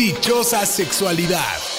Dichosa sexualidad.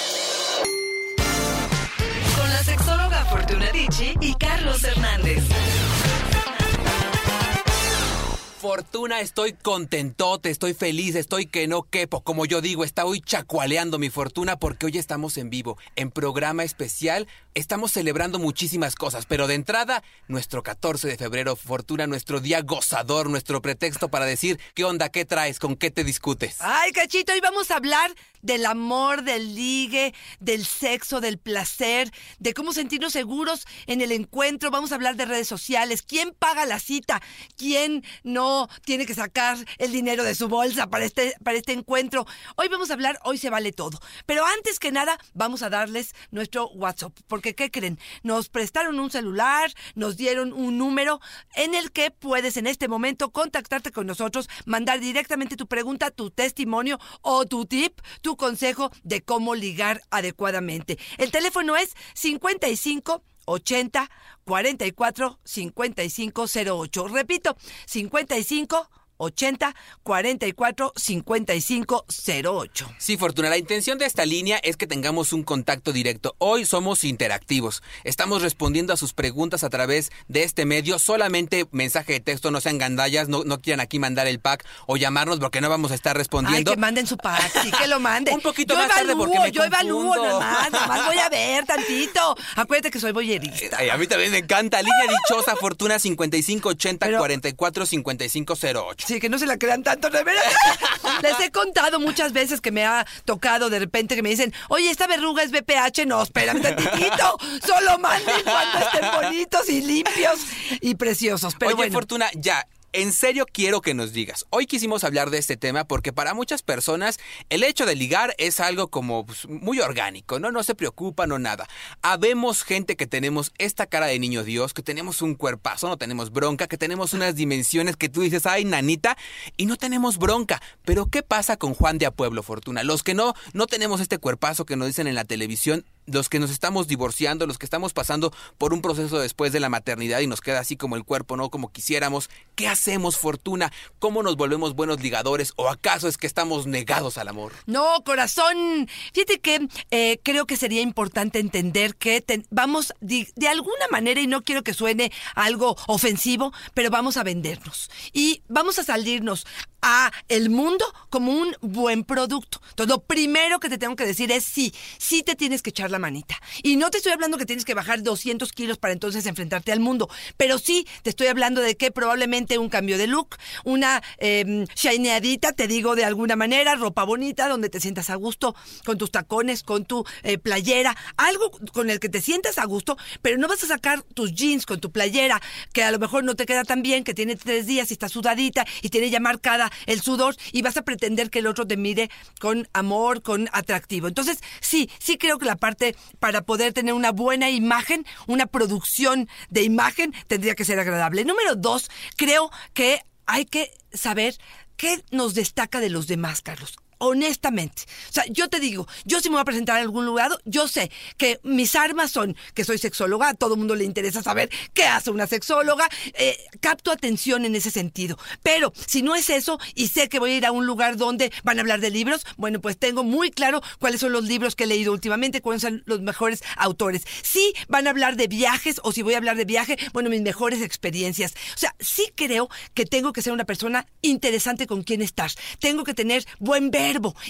Fortuna, estoy contentote, estoy feliz, estoy que no quepo. Como yo digo, está hoy chacualeando mi fortuna porque hoy estamos en vivo, en programa especial. Estamos celebrando muchísimas cosas, pero de entrada, nuestro 14 de febrero, Fortuna, nuestro día gozador, nuestro pretexto para decir qué onda, qué traes, con qué te discutes. Ay, cachito, hoy vamos a hablar del amor, del ligue, del sexo, del placer, de cómo sentirnos seguros en el encuentro. Vamos a hablar de redes sociales, quién paga la cita, quién no tiene que sacar el dinero de su bolsa para este, para este encuentro. Hoy vamos a hablar, hoy se vale todo. Pero antes que nada, vamos a darles nuestro WhatsApp. Porque, ¿qué creen? Nos prestaron un celular, nos dieron un número en el que puedes en este momento contactarte con nosotros, mandar directamente tu pregunta, tu testimonio o tu tip, tu consejo de cómo ligar adecuadamente. El teléfono es 55 80 44 55 08. Repito, 55 80 44 55 08. Sí, Fortuna, la intención de esta línea es que tengamos un contacto directo. Hoy somos interactivos. Estamos respondiendo a sus preguntas a través de este medio. Solamente mensaje de texto, no sean gandallas, no, no quieran aquí mandar el pack o llamarnos porque no vamos a estar respondiendo. Ay, que manden su pack, sí que lo manden. Un poquito yo más tarde evalúo, porque me Yo evalúo, nada más, nada más voy a ver tantito. Acuérdate que soy boyerista. Ay, a mí también me encanta. Línea dichosa, Fortuna 55 80 Pero- 44 55 08. Sí, que no se la crean tanto, de veras. Les he contado muchas veces que me ha tocado de repente que me dicen, oye, esta verruga es BPH. No, espérame tantitito. Solo manden cuando estén bonitos y limpios y preciosos. Pero Oye, bueno. Fortuna, ya. En serio quiero que nos digas. Hoy quisimos hablar de este tema porque para muchas personas el hecho de ligar es algo como pues, muy orgánico, ¿no? No se preocupan no nada. Habemos gente que tenemos esta cara de niño Dios, que tenemos un cuerpazo, no tenemos bronca, que tenemos unas dimensiones que tú dices, ay, nanita, y no tenemos bronca. Pero ¿qué pasa con Juan de a Pueblo, Fortuna? Los que no, no tenemos este cuerpazo que nos dicen en la televisión, los que nos estamos divorciando, los que estamos pasando por un proceso después de la maternidad y nos queda así como el cuerpo, no como quisiéramos. ¿Qué hacemos, Fortuna? ¿Cómo nos volvemos buenos ligadores? ¿O acaso es que estamos negados al amor? No, corazón. Fíjate que eh, creo que sería importante entender que vamos de, de alguna manera, y no quiero que suene algo ofensivo, pero vamos a vendernos. Y vamos a salirnos a el mundo como un buen producto. Entonces, lo primero que te tengo que decir es sí, sí te tienes que echar la manita. Y no te estoy hablando que tienes que bajar 200 kilos para entonces enfrentarte al mundo, pero sí te estoy hablando de que probablemente un cambio de look, una eh, shineadita, te digo de alguna manera, ropa bonita, donde te sientas a gusto, con tus tacones, con tu eh, playera, algo con el que te sientas a gusto, pero no vas a sacar tus jeans con tu playera, que a lo mejor no te queda tan bien, que tiene tres días y está sudadita y tiene ya marcada el sudor y vas a pretender que el otro te mire con amor, con atractivo. Entonces, sí, sí creo que la parte para poder tener una buena imagen, una producción de imagen, tendría que ser agradable. Número dos, creo que hay que saber qué nos destaca de los demás, Carlos. Honestamente. O sea, yo te digo, yo si me voy a presentar en algún lugar, yo sé que mis armas son que soy sexóloga, a todo mundo le interesa saber qué hace una sexóloga, eh, capto atención en ese sentido. Pero si no es eso y sé que voy a ir a un lugar donde van a hablar de libros, bueno, pues tengo muy claro cuáles son los libros que he leído últimamente, cuáles son los mejores autores. Si van a hablar de viajes o si voy a hablar de viaje, bueno, mis mejores experiencias. O sea, sí creo que tengo que ser una persona interesante con quien estar. Tengo que tener buen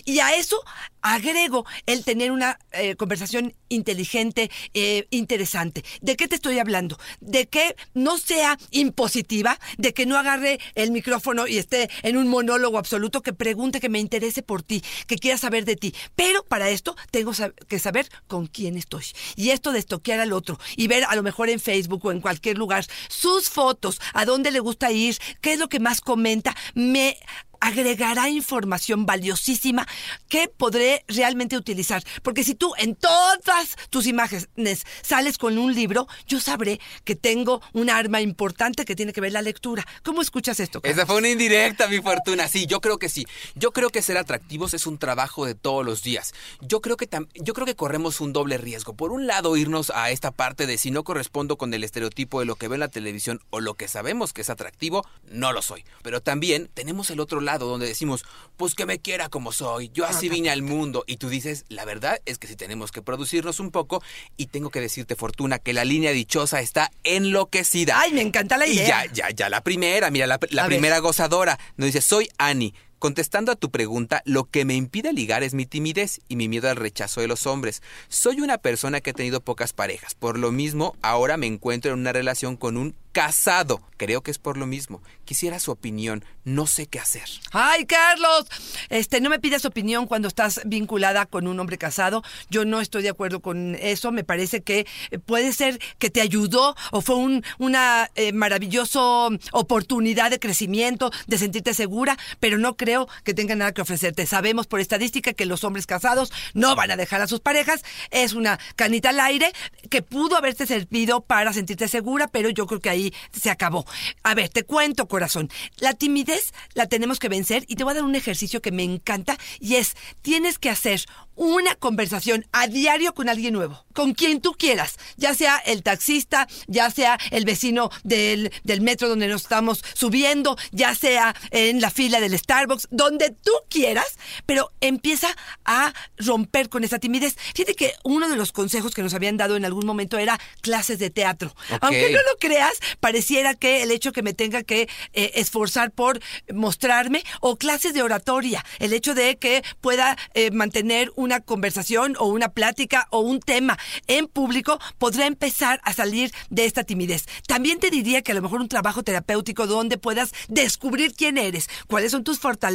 Y a eso agrego el tener una eh, conversación inteligente, eh, interesante. ¿De qué te estoy hablando? De que no sea impositiva, de que no agarre el micrófono y esté en un monólogo absoluto, que pregunte, que me interese por ti, que quiera saber de ti. Pero para esto tengo que saber con quién estoy. Y esto de estoquear al otro y ver a lo mejor en Facebook o en cualquier lugar sus fotos, a dónde le gusta ir, qué es lo que más comenta, me agregará información valiosísima que podré realmente utilizar. Porque si tú en todas tus imágenes sales con un libro, yo sabré que tengo un arma importante que tiene que ver la lectura. ¿Cómo escuchas esto? Esa fue una indirecta, mi fortuna. Sí, yo creo que sí. Yo creo que ser atractivos es un trabajo de todos los días. Yo creo que yo creo que corremos un doble riesgo. Por un lado, irnos a esta parte de si no correspondo con el estereotipo de lo que ve en la televisión o lo que sabemos que es atractivo, no lo soy. Pero también tenemos el otro lado lado, donde decimos, pues que me quiera como soy, yo así vine al mundo. Y tú dices, la verdad es que sí tenemos que producirnos un poco y tengo que decirte, Fortuna, que la línea dichosa está enloquecida. Ay, me encanta la Y idea. ya, ya, ya la primera, mira, la, la A ver. primera gozadora. Nos dice, soy Annie. Contestando a tu pregunta, lo que me impide ligar es mi timidez y mi miedo al rechazo de los hombres. Soy una persona que ha tenido pocas parejas. Por lo mismo, ahora me encuentro en una relación con un casado. Creo que es por lo mismo. Quisiera su opinión. No sé qué hacer. Ay, Carlos, este, no me pidas opinión cuando estás vinculada con un hombre casado. Yo no estoy de acuerdo con eso. Me parece que eh, puede ser que te ayudó o fue un, una eh, maravillosa oportunidad de crecimiento, de sentirte segura, pero no creo que tenga nada que ofrecerte. Sabemos por estadística que los hombres casados no van a dejar a sus parejas. Es una canita al aire que pudo haberte servido para sentirte segura, pero yo creo que ahí se acabó. A ver, te cuento, corazón. La timidez la tenemos que vencer y te voy a dar un ejercicio que me encanta y es, tienes que hacer una conversación a diario con alguien nuevo, con quien tú quieras, ya sea el taxista, ya sea el vecino del, del metro donde nos estamos subiendo, ya sea en la fila del Starbucks, donde tú quieras, pero empieza a romper con esa timidez. Fíjate que uno de los consejos que nos habían dado en algún momento era clases de teatro. Aunque no lo creas, pareciera que el hecho que me tenga que eh, esforzar por mostrarme o clases de oratoria, el hecho de que pueda eh, mantener una conversación o una plática o un tema en público, podrá empezar a salir de esta timidez. También te diría que a lo mejor un trabajo terapéutico donde puedas descubrir quién eres, cuáles son tus fortalezas,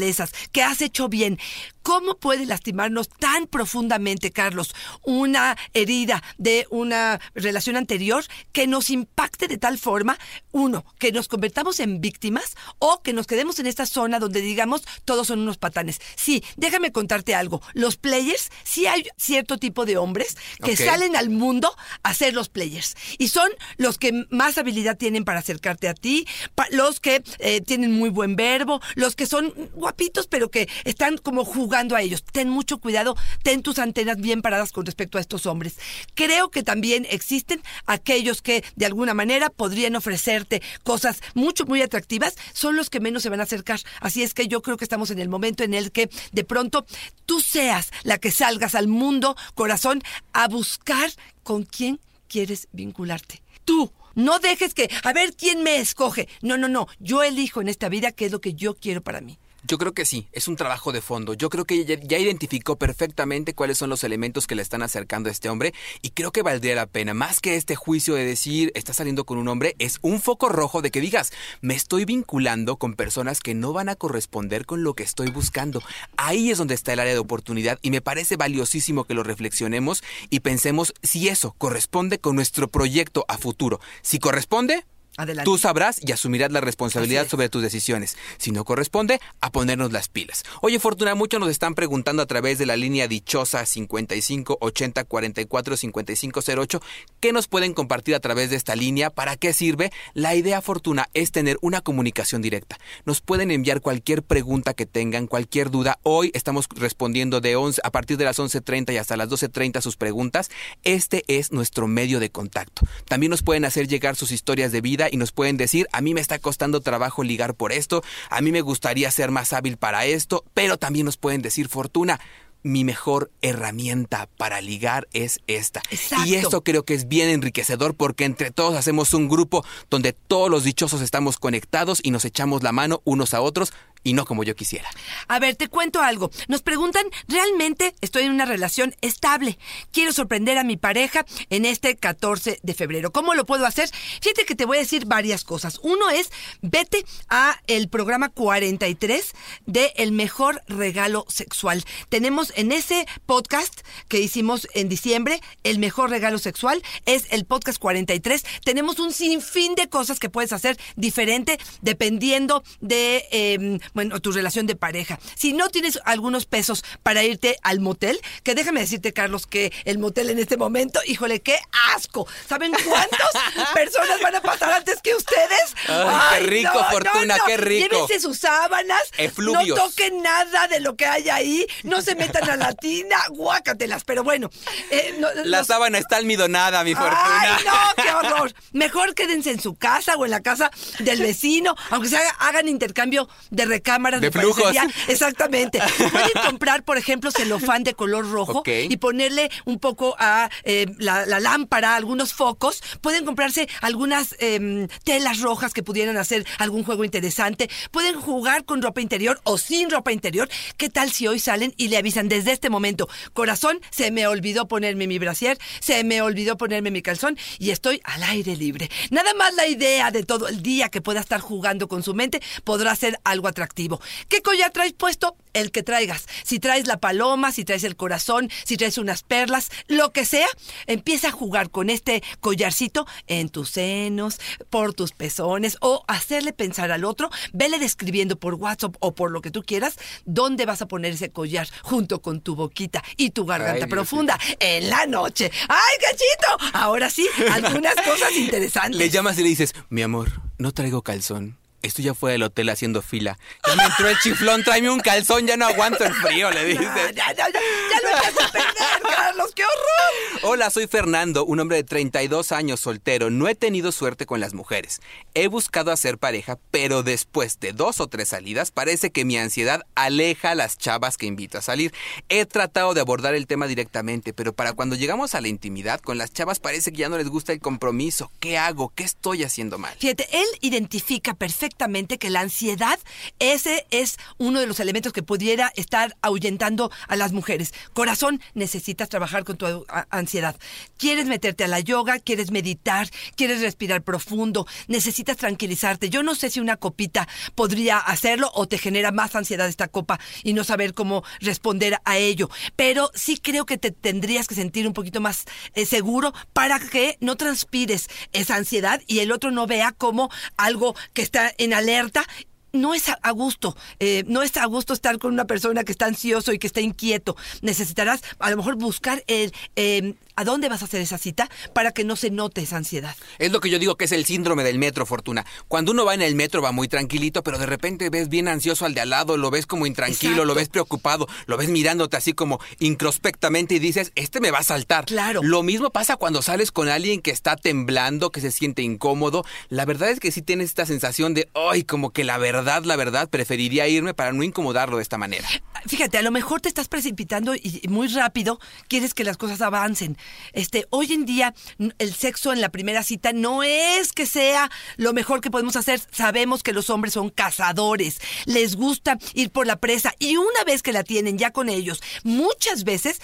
qué has hecho bien. ¿Cómo puede lastimarnos tan profundamente, Carlos, una herida de una relación anterior que nos impacte de tal forma, uno, que nos convertamos en víctimas o que nos quedemos en esta zona donde digamos todos son unos patanes? Sí, déjame contarte algo. Los players, sí hay cierto tipo de hombres que salen al mundo a ser los players y son los que más habilidad tienen para acercarte a ti, los que eh, tienen muy buen verbo, los que son guapitos pero que están como jugando a ellos. Ten mucho cuidado, ten tus antenas bien paradas con respecto a estos hombres. Creo que también existen aquellos que de alguna manera podrían ofrecerte cosas mucho, muy atractivas, son los que menos se van a acercar. Así es que yo creo que estamos en el momento en el que de pronto tú seas la que salgas al mundo, corazón, a buscar con quién quieres vincularte. Tú. No dejes que, a ver quién me escoge. No, no, no. Yo elijo en esta vida qué es lo que yo quiero para mí. Yo creo que sí, es un trabajo de fondo. Yo creo que ya, ya identificó perfectamente cuáles son los elementos que le están acercando a este hombre y creo que valdría la pena, más que este juicio de decir está saliendo con un hombre, es un foco rojo de que digas, me estoy vinculando con personas que no van a corresponder con lo que estoy buscando. Ahí es donde está el área de oportunidad y me parece valiosísimo que lo reflexionemos y pensemos si eso corresponde con nuestro proyecto a futuro. Si corresponde, Adelante. Tú sabrás y asumirás la responsabilidad sobre tus decisiones. Si no corresponde, a ponernos las pilas. Oye, Fortuna, muchos nos están preguntando a través de la línea dichosa 55 80 44 55 08 qué nos pueden compartir a través de esta línea, para qué sirve. La idea, Fortuna, es tener una comunicación directa. Nos pueden enviar cualquier pregunta que tengan, cualquier duda. Hoy estamos respondiendo de 11 a partir de las 11:30 y hasta las 12:30 sus preguntas. Este es nuestro medio de contacto. También nos pueden hacer llegar sus historias de vida y nos pueden decir, a mí me está costando trabajo ligar por esto, a mí me gustaría ser más hábil para esto, pero también nos pueden decir, Fortuna, mi mejor herramienta para ligar es esta. Exacto. Y esto creo que es bien enriquecedor porque entre todos hacemos un grupo donde todos los dichosos estamos conectados y nos echamos la mano unos a otros y no como yo quisiera. A ver, te cuento algo. Nos preguntan, ¿realmente estoy en una relación estable? Quiero sorprender a mi pareja en este 14 de febrero. ¿Cómo lo puedo hacer? Fíjate que te voy a decir varias cosas. Uno es, vete a el programa 43 de El Mejor Regalo Sexual. Tenemos en ese podcast que hicimos en diciembre, El Mejor Regalo Sexual, es el podcast 43. Tenemos un sinfín de cosas que puedes hacer diferente dependiendo de, eh, bueno, tu relación de pareja. Si no tienes algunos pesos para irte al motel, que déjame decirte, Carlos, que el motel en este momento, híjole, qué asco. ¿Saben cuántas personas van a pasar antes que ustedes? Ay, qué rico, Fortuna, qué rico. Llévense sus sábanas, Efluvios. no toquen nada de lo que hay ahí, no se metan a la tina, guácatelas, pero bueno. eh, La los- sábana está almidonada, mi Fortuna. Ay, no, qué horror. Mejor quédense en su casa o en la casa del vecino, aunque se haga- hagan intercambio de recámaras De flujos. Exactamente. Pueden comprar, por ejemplo, celofán de color rojo y ponerle un poco a eh, la, la lámpara, algunos focos. Pueden comprarse algunas em, telas rojas que pudieran hacer algún juego interesante. Pueden jugar con ropa interior o sin ropa interior. ¿Qué tal si hoy salen y le avisan desde este momento? Corazón, se me olvidó ponerme mi brasier, se me olvidó ponerme mi calzón y estoy al aire libre. Nada más la idea de todo el día que pueda estar jugando con su mente podrá ser algo atractivo. ¿Qué collar traes puesto? El que traigas. Si traes la paloma, si traes el corazón, si traes unas perlas, lo que sea, empieza a jugar con este collarcito en tus senos, por tus pezones o hacerle pensar al otro, vele describiendo por WhatsApp o por lo que tú quieras dónde vas a poner ese collar junto con tu boquita y tu garganta Ay, Dios profunda en la noche. ¡Ay, cachito! Ahora sí, algunas cosas interesantes. Le llamas y le dices, mi amor, no traigo calzón. Estoy ya fuera del hotel haciendo fila. Ya me entró el chiflón, tráeme un calzón, ya no aguanto el frío, le dices. Ya, ya, ya, ya, lo echaste a perder, Carlos, qué horror. Hola, soy Fernando, un hombre de 32 años soltero. No he tenido suerte con las mujeres. He buscado hacer pareja, pero después de dos o tres salidas parece que mi ansiedad aleja a las chavas que invito a salir. He tratado de abordar el tema directamente, pero para cuando llegamos a la intimidad, con las chavas parece que ya no les gusta el compromiso. ¿Qué hago? ¿Qué estoy haciendo mal? Fíjate, él identifica perfectamente que la ansiedad, ese es uno de los elementos que pudiera estar ahuyentando a las mujeres. Corazón, necesitas trabajar con tu ansiedad. Quieres meterte a la yoga, quieres meditar, quieres respirar profundo, necesitas tranquilizarte. Yo no sé si una copita podría hacerlo o te genera más ansiedad esta copa y no saber cómo responder a ello. Pero sí creo que te tendrías que sentir un poquito más eh, seguro para que no transpires esa ansiedad y el otro no vea como algo que está en alerta. No es a gusto, eh, no es a gusto estar con una persona que está ansioso y que está inquieto. Necesitarás a lo mejor buscar el, eh, a dónde vas a hacer esa cita para que no se note esa ansiedad. Es lo que yo digo que es el síndrome del metro, Fortuna. Cuando uno va en el metro va muy tranquilito, pero de repente ves bien ansioso al de al lado, lo ves como intranquilo, Exacto. lo ves preocupado, lo ves mirándote así como introspectamente y dices, este me va a saltar. Claro. Lo mismo pasa cuando sales con alguien que está temblando, que se siente incómodo. La verdad es que sí tienes esta sensación de, ay, como que la verdad, la verdad, preferiría irme para no incomodarlo de esta manera. Fíjate, a lo mejor te estás precipitando y y muy rápido quieres que las cosas avancen. Este, hoy en día el sexo en la primera cita no es que sea lo mejor que podemos hacer. Sabemos que los hombres son cazadores, les gusta ir por la presa y una vez que la tienen ya con ellos, muchas veces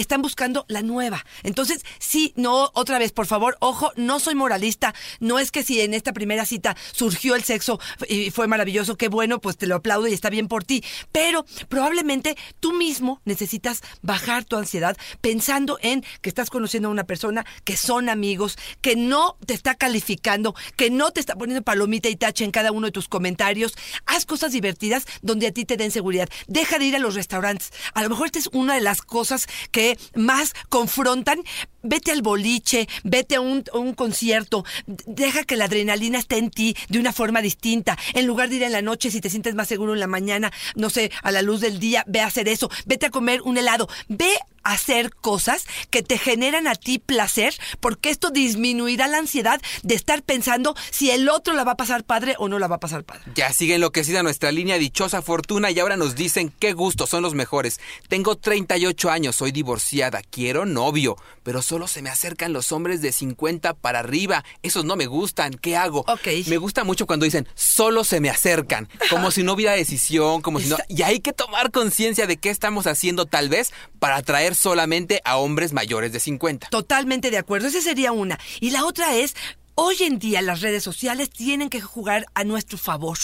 están buscando la nueva. Entonces, sí, no, otra vez, por favor, ojo, no soy moralista. No es que si en esta primera cita surgió el sexo y fue maravilloso, qué bueno, pues te lo aplaudo y está bien por ti. Pero probablemente tú mismo necesitas bajar tu ansiedad pensando en que estás conociendo a una persona, que son amigos, que no te está calificando, que no te está poniendo palomita y tache en cada uno de tus comentarios. Haz cosas divertidas donde a ti te den seguridad. Deja de ir a los restaurantes. A lo mejor esta es una de las cosas que más confrontan. Vete al boliche, vete a un, un concierto, deja que la adrenalina esté en ti de una forma distinta. En lugar de ir en la noche, si te sientes más seguro en la mañana, no sé, a la luz del día, ve a hacer eso. Vete a comer un helado. Ve a hacer cosas que te generan a ti placer, porque esto disminuirá la ansiedad de estar pensando si el otro la va a pasar padre o no la va a pasar padre. Ya sigue enloquecida nuestra línea dichosa fortuna y ahora nos dicen qué gustos son los mejores. Tengo 38 años, soy divorciada, quiero novio, pero solo se me acercan los hombres de 50 para arriba. Esos no me gustan, ¿qué hago? Ok. Me gusta mucho cuando dicen solo se me acercan, como si no hubiera decisión, como si no... Y hay que tomar conciencia de qué estamos haciendo tal vez para atraer solamente a hombres mayores de 50. Totalmente de acuerdo, esa sería una. Y la otra es, hoy en día las redes sociales tienen que jugar a nuestro favor.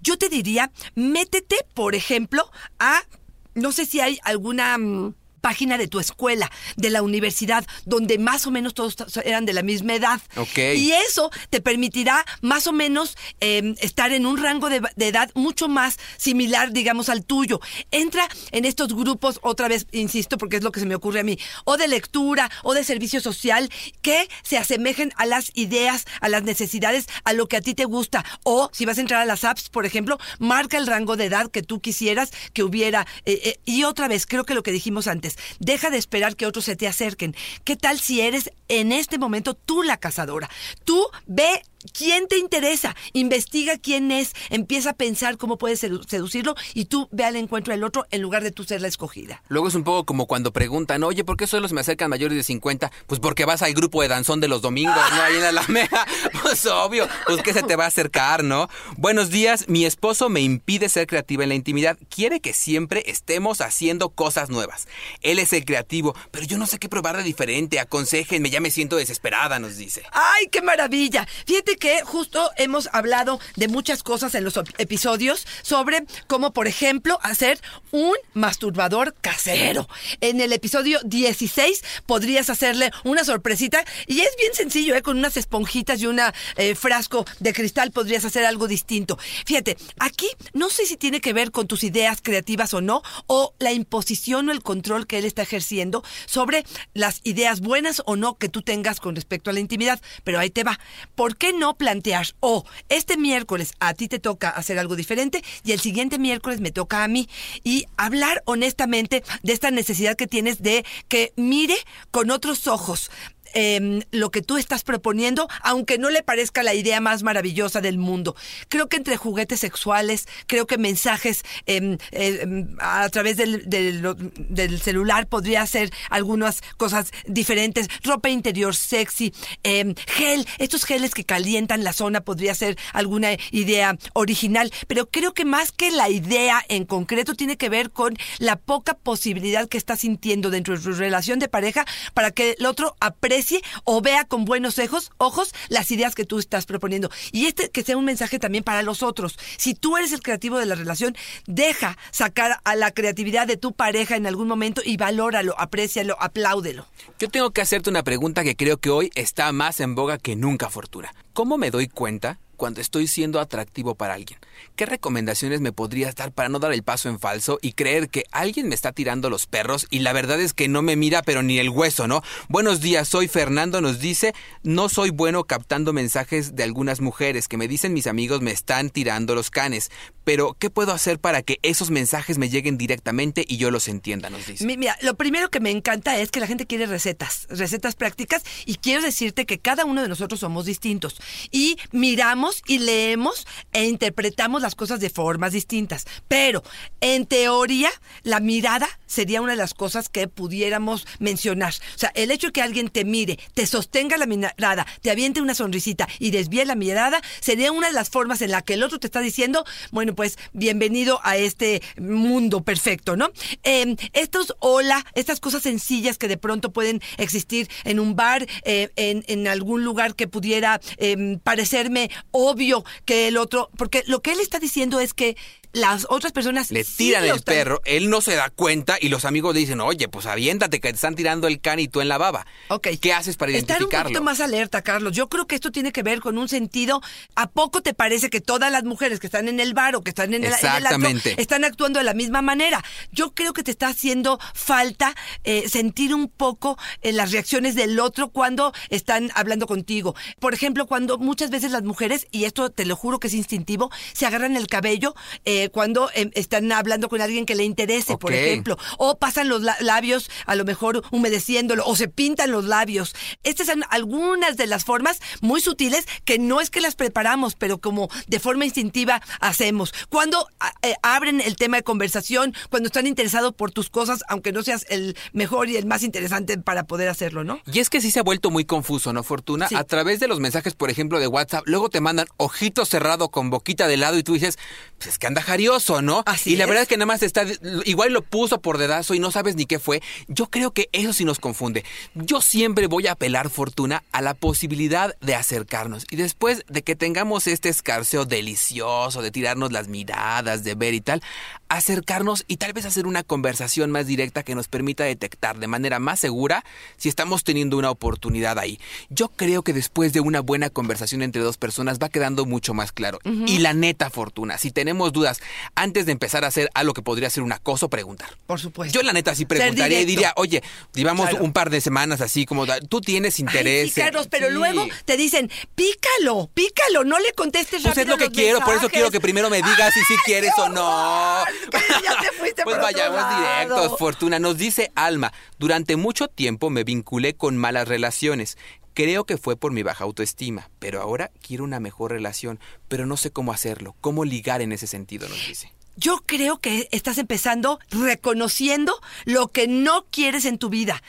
Yo te diría, métete, por ejemplo, a, no sé si hay alguna... mm, página de tu escuela, de la universidad, donde más o menos todos eran de la misma edad. Ok. Y eso te permitirá más o menos eh, estar en un rango de, de edad mucho más similar, digamos, al tuyo. Entra en estos grupos, otra vez, insisto, porque es lo que se me ocurre a mí, o de lectura, o de servicio social, que se asemejen a las ideas, a las necesidades, a lo que a ti te gusta. O si vas a entrar a las apps, por ejemplo, marca el rango de edad que tú quisieras que hubiera. eh, eh, y otra vez, creo que lo que dijimos antes, deja de esperar que otros se te acerquen. ¿Qué tal si eres en este momento tú la cazadora? Tú ve ¿Quién te interesa? Investiga quién es, empieza a pensar cómo puedes sedu- seducirlo y tú ve al encuentro del otro en lugar de tú ser la escogida. Luego es un poco como cuando preguntan, oye, ¿por qué solo se me acercan mayores de 50? Pues porque vas al grupo de danzón de los domingos, ¿no? Ahí en la Alameda. Pues obvio, pues que se te va a acercar, ¿no? Buenos días, mi esposo me impide ser creativa en la intimidad. Quiere que siempre estemos haciendo cosas nuevas. Él es el creativo, pero yo no sé qué probar de diferente. Aconséjenme, ya me siento desesperada, nos dice. ¡Ay, qué maravilla! Fíjate que justo hemos hablado de muchas cosas en los episodios sobre cómo, por ejemplo, hacer un masturbador casero. En el episodio 16 podrías hacerle una sorpresita y es bien sencillo, ¿eh? Con unas esponjitas y un frasco de cristal podrías hacer algo distinto. Fíjate, aquí no sé si tiene que ver con tus ideas creativas o no, o la imposición o el control que él está ejerciendo sobre las ideas buenas o no que tú tengas con respecto a la intimidad. Pero ahí te va. ¿Por qué plantear, oh, este miércoles a ti te toca hacer algo diferente y el siguiente miércoles me toca a mí? Y hablar honestamente de esta necesidad que tienes de que mire con otros ojos em, lo que tú estás proponiendo, aunque no le parezca la idea más maravillosa del mundo. Creo que entre juguetes sexuales, creo que mensajes em, em, a través del, celular podría ser algunas cosas diferentes, ropa interior sexy, gel, estos geles que calientan la zona podría ser alguna idea original, pero creo que más que la idea en concreto tiene que ver con la poca posibilidad que estás sintiendo dentro de tu relación de pareja para que el otro aprecie o vea con buenos ojos, ojos las ideas que tú estás proponiendo. Y este que sea un mensaje también para los otros. Si tú eres el creativo de la relación, deja sacar a la creatividad de tu pareja en algún momento y valóralo, aprécialo, apláudelo. Yo tengo que hacerte una pregunta que creo que hoy está más en boga que nunca, Fortuna. ¿Cómo me doy cuenta cuando estoy siendo atractivo para alguien? ¿Qué recomendaciones me podrías dar para no dar el paso en falso y creer que alguien me está tirando los perros y la verdad es que no me mira pero ni el hueso, ¿no? Buenos días, soy Fernando, nos dice, no soy bueno captando mensajes de algunas mujeres que me dicen mis amigos me están tirando los canes, pero ¿qué puedo hacer para que esos mensajes me lleguen directamente y yo los entienda? Nos dice. Mi- Mira, lo primero que me encanta es que la gente quiere recetas, recetas prácticas, y quiero decirte que cada uno de nosotros somos distintos. Y miramos y leemos e interpretamos las cosas de formas distintas. Pero, en teoría, la mirada sería una de las cosas que pudiéramos mencionar. O sea, el hecho de que alguien te mire, te sostenga la mirada, te aviente una sonrisita y desvíe la mirada, sería una de las formas en la que el otro te está diciendo, bueno, pues bienvenido a este mundo perfecto, ¿no? Eh, estos hola, estas cosas sencillas que de pronto pueden existir en un bar, eh, en, algún lugar que pudiera eh, parecerme obvio que el otro, porque lo que él está diciendo es que las otras personas Le tiran el están- perro, él no se da cuenta y los amigos le dicen, oye, pues aviéntate que te están tirando el can y tú en la baba. Ok. ¿Qué haces para Estar un identificarlo? poquito más alerta, Carlos. Yo creo que esto tiene que ver con un sentido. ¿A poco te parece que todas las mujeres que están en el bar o que están en el, en el antro Exactamente. están actuando de la misma manera? Yo creo que te está haciendo falta eh, sentir un poco eh, las reacciones del otro cuando están hablando contigo. Por ejemplo, cuando muchas veces las mujeres, y esto te lo juro que es instintivo, se agarran el cabello eh, cuando eh, están hablando con alguien que le interese, por ejemplo o pasan los la- labios a lo mejor humedeciéndolo o se pintan los labios. Estas son algunas de las formas muy sutiles que no es que las preparamos, pero como de forma instintiva hacemos. Cuando eh, abren el tema de conversación, cuando están interesados por tus cosas, aunque no seas el mejor y el más interesante para poder hacerlo, ¿no? Y es que sí se ha vuelto muy confuso, ¿no, Fortuna? Sí. A través de los mensajes, por ejemplo, de WhatsApp, luego te mandan ojito cerrado con boquita de lado y tú dices, pues es que anda ¿no? Así y la es. verdad es que nada más está, igual lo puso por dedazo y no sabes ni qué fue. Yo creo que eso sí nos confunde. Yo siempre voy a apelar, Fortuna, a la posibilidad de acercarnos. Y después de que tengamos este escarceo delicioso, de tirarnos las miradas, de ver y tal, acercarnos y tal vez hacer una conversación más directa que nos permita detectar de manera más segura si estamos teniendo una oportunidad ahí. Yo creo que después de una buena conversación entre dos personas va quedando mucho más claro. Y la neta fortuna, si tenemos dudas antes de empezar a hacer algo que podría ser un acoso, preguntar. Por supuesto. Yo la neta sí preguntaría y diría, oye, llevamos Claro. un par de semanas así como, tú tienes Ay, interés. sí, en-". Carlos, pero Sí. luego te dicen, pícalo, pícalo, no le contestes Pues es rápido lo que quiero, por eso quiero que primero me digas si sí ¡Ay, quieres o no. ya te fuiste pues por otro vayamos lado. directos, Fortuna. Nos dice Alma, durante mucho tiempo me vinculé con malas relaciones. Creo que fue por mi baja autoestima, pero ahora quiero una mejor relación, pero no sé cómo hacerlo, cómo ligar en ese sentido, nos dice. Yo creo que estás empezando reconociendo lo que no quieres en tu vida.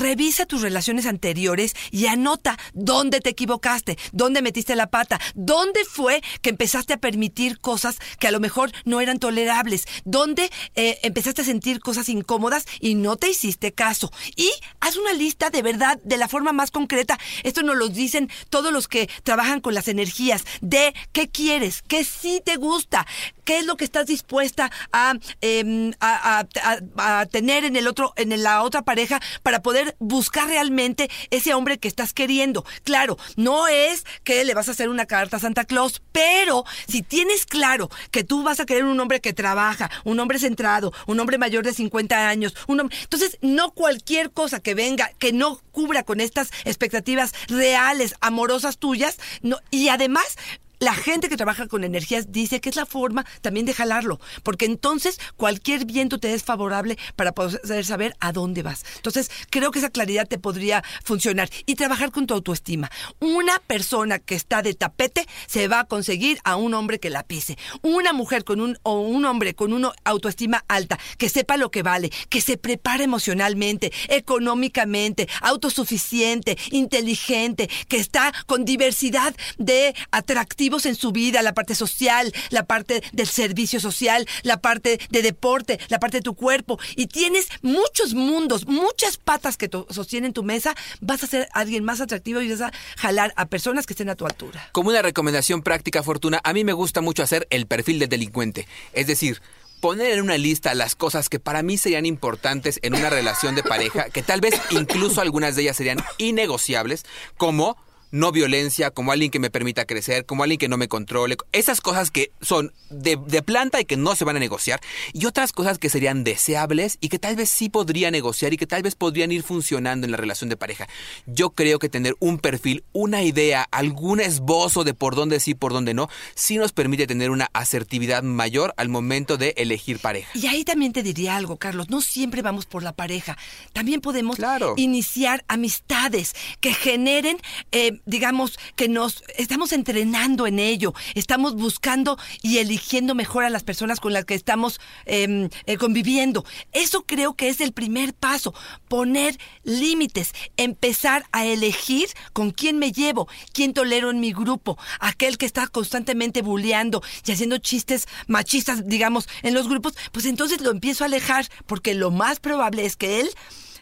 Revisa tus relaciones anteriores y anota dónde te equivocaste, dónde metiste la pata, dónde fue que empezaste a permitir cosas que a lo mejor no eran tolerables, dónde eh, empezaste a sentir cosas incómodas y no te hiciste caso. Y haz una lista de verdad de la forma más concreta. Esto nos lo dicen todos los que trabajan con las energías, de qué quieres, qué sí te gusta, qué es lo que estás dispuesta a, em, a, a, a tener en el otro, en la otra pareja para poder buscar realmente ese hombre que estás queriendo. Claro, no es que le vas a hacer una carta a Santa Claus, pero si tienes claro que tú vas a querer un hombre que trabaja, un hombre centrado, un hombre mayor de 50 años, un hombre, entonces no cualquier cosa que venga que no cubra con estas expectativas reales, amorosas tuyas, no, y además la gente que trabaja con energías dice que es la forma también de jalarlo, porque entonces cualquier viento te es favorable para poder saber a dónde vas. Entonces, creo que esa claridad te podría funcionar y trabajar con tu autoestima. Una persona que está de tapete se va a conseguir a un hombre que la pise. Una mujer con un o un hombre con una autoestima alta, que sepa lo que vale, que se prepare emocionalmente, económicamente, autosuficiente, inteligente, que está con diversidad de atractivos en su vida, la parte social, la parte del servicio social, la parte de deporte, la parte de tu cuerpo, y tienes muchos mundos, muchas patas que sostienen tu mesa, vas a ser alguien más atractivo y vas a jalar a personas que estén a tu altura. Como una recomendación práctica, Fortuna, a mí me gusta mucho hacer el perfil del delincuente. Es decir, poner en una lista las cosas que para mí serían importantes en una relación de pareja, que tal vez incluso algunas de ellas serían innegociables, como no violencia, como alguien que me permita crecer, como alguien que no me controle, esas cosas que son de, planta y que no se van a negociar, y otras cosas que serían deseables y que tal vez sí podría negociar y que tal vez podrían ir funcionando en la relación de pareja. Yo creo que tener un perfil, una idea, algún esbozo de por dónde sí, por dónde no, sí nos permite tener una asertividad mayor al momento de elegir pareja. Y ahí también te diría algo, Carlos, no siempre vamos por la pareja, también podemos iniciar amistades que generen... Eh, digamos, que nos estamos entrenando en ello, estamos buscando y eligiendo mejor a las personas con las que estamos em, eh, conviviendo. Eso creo que es el primer paso, poner límites, empezar a elegir con quién me llevo, quién tolero en mi grupo, aquel que está constantemente bulleando y haciendo chistes machistas, digamos, en los grupos, pues entonces lo empiezo a alejar, porque lo más probable es que él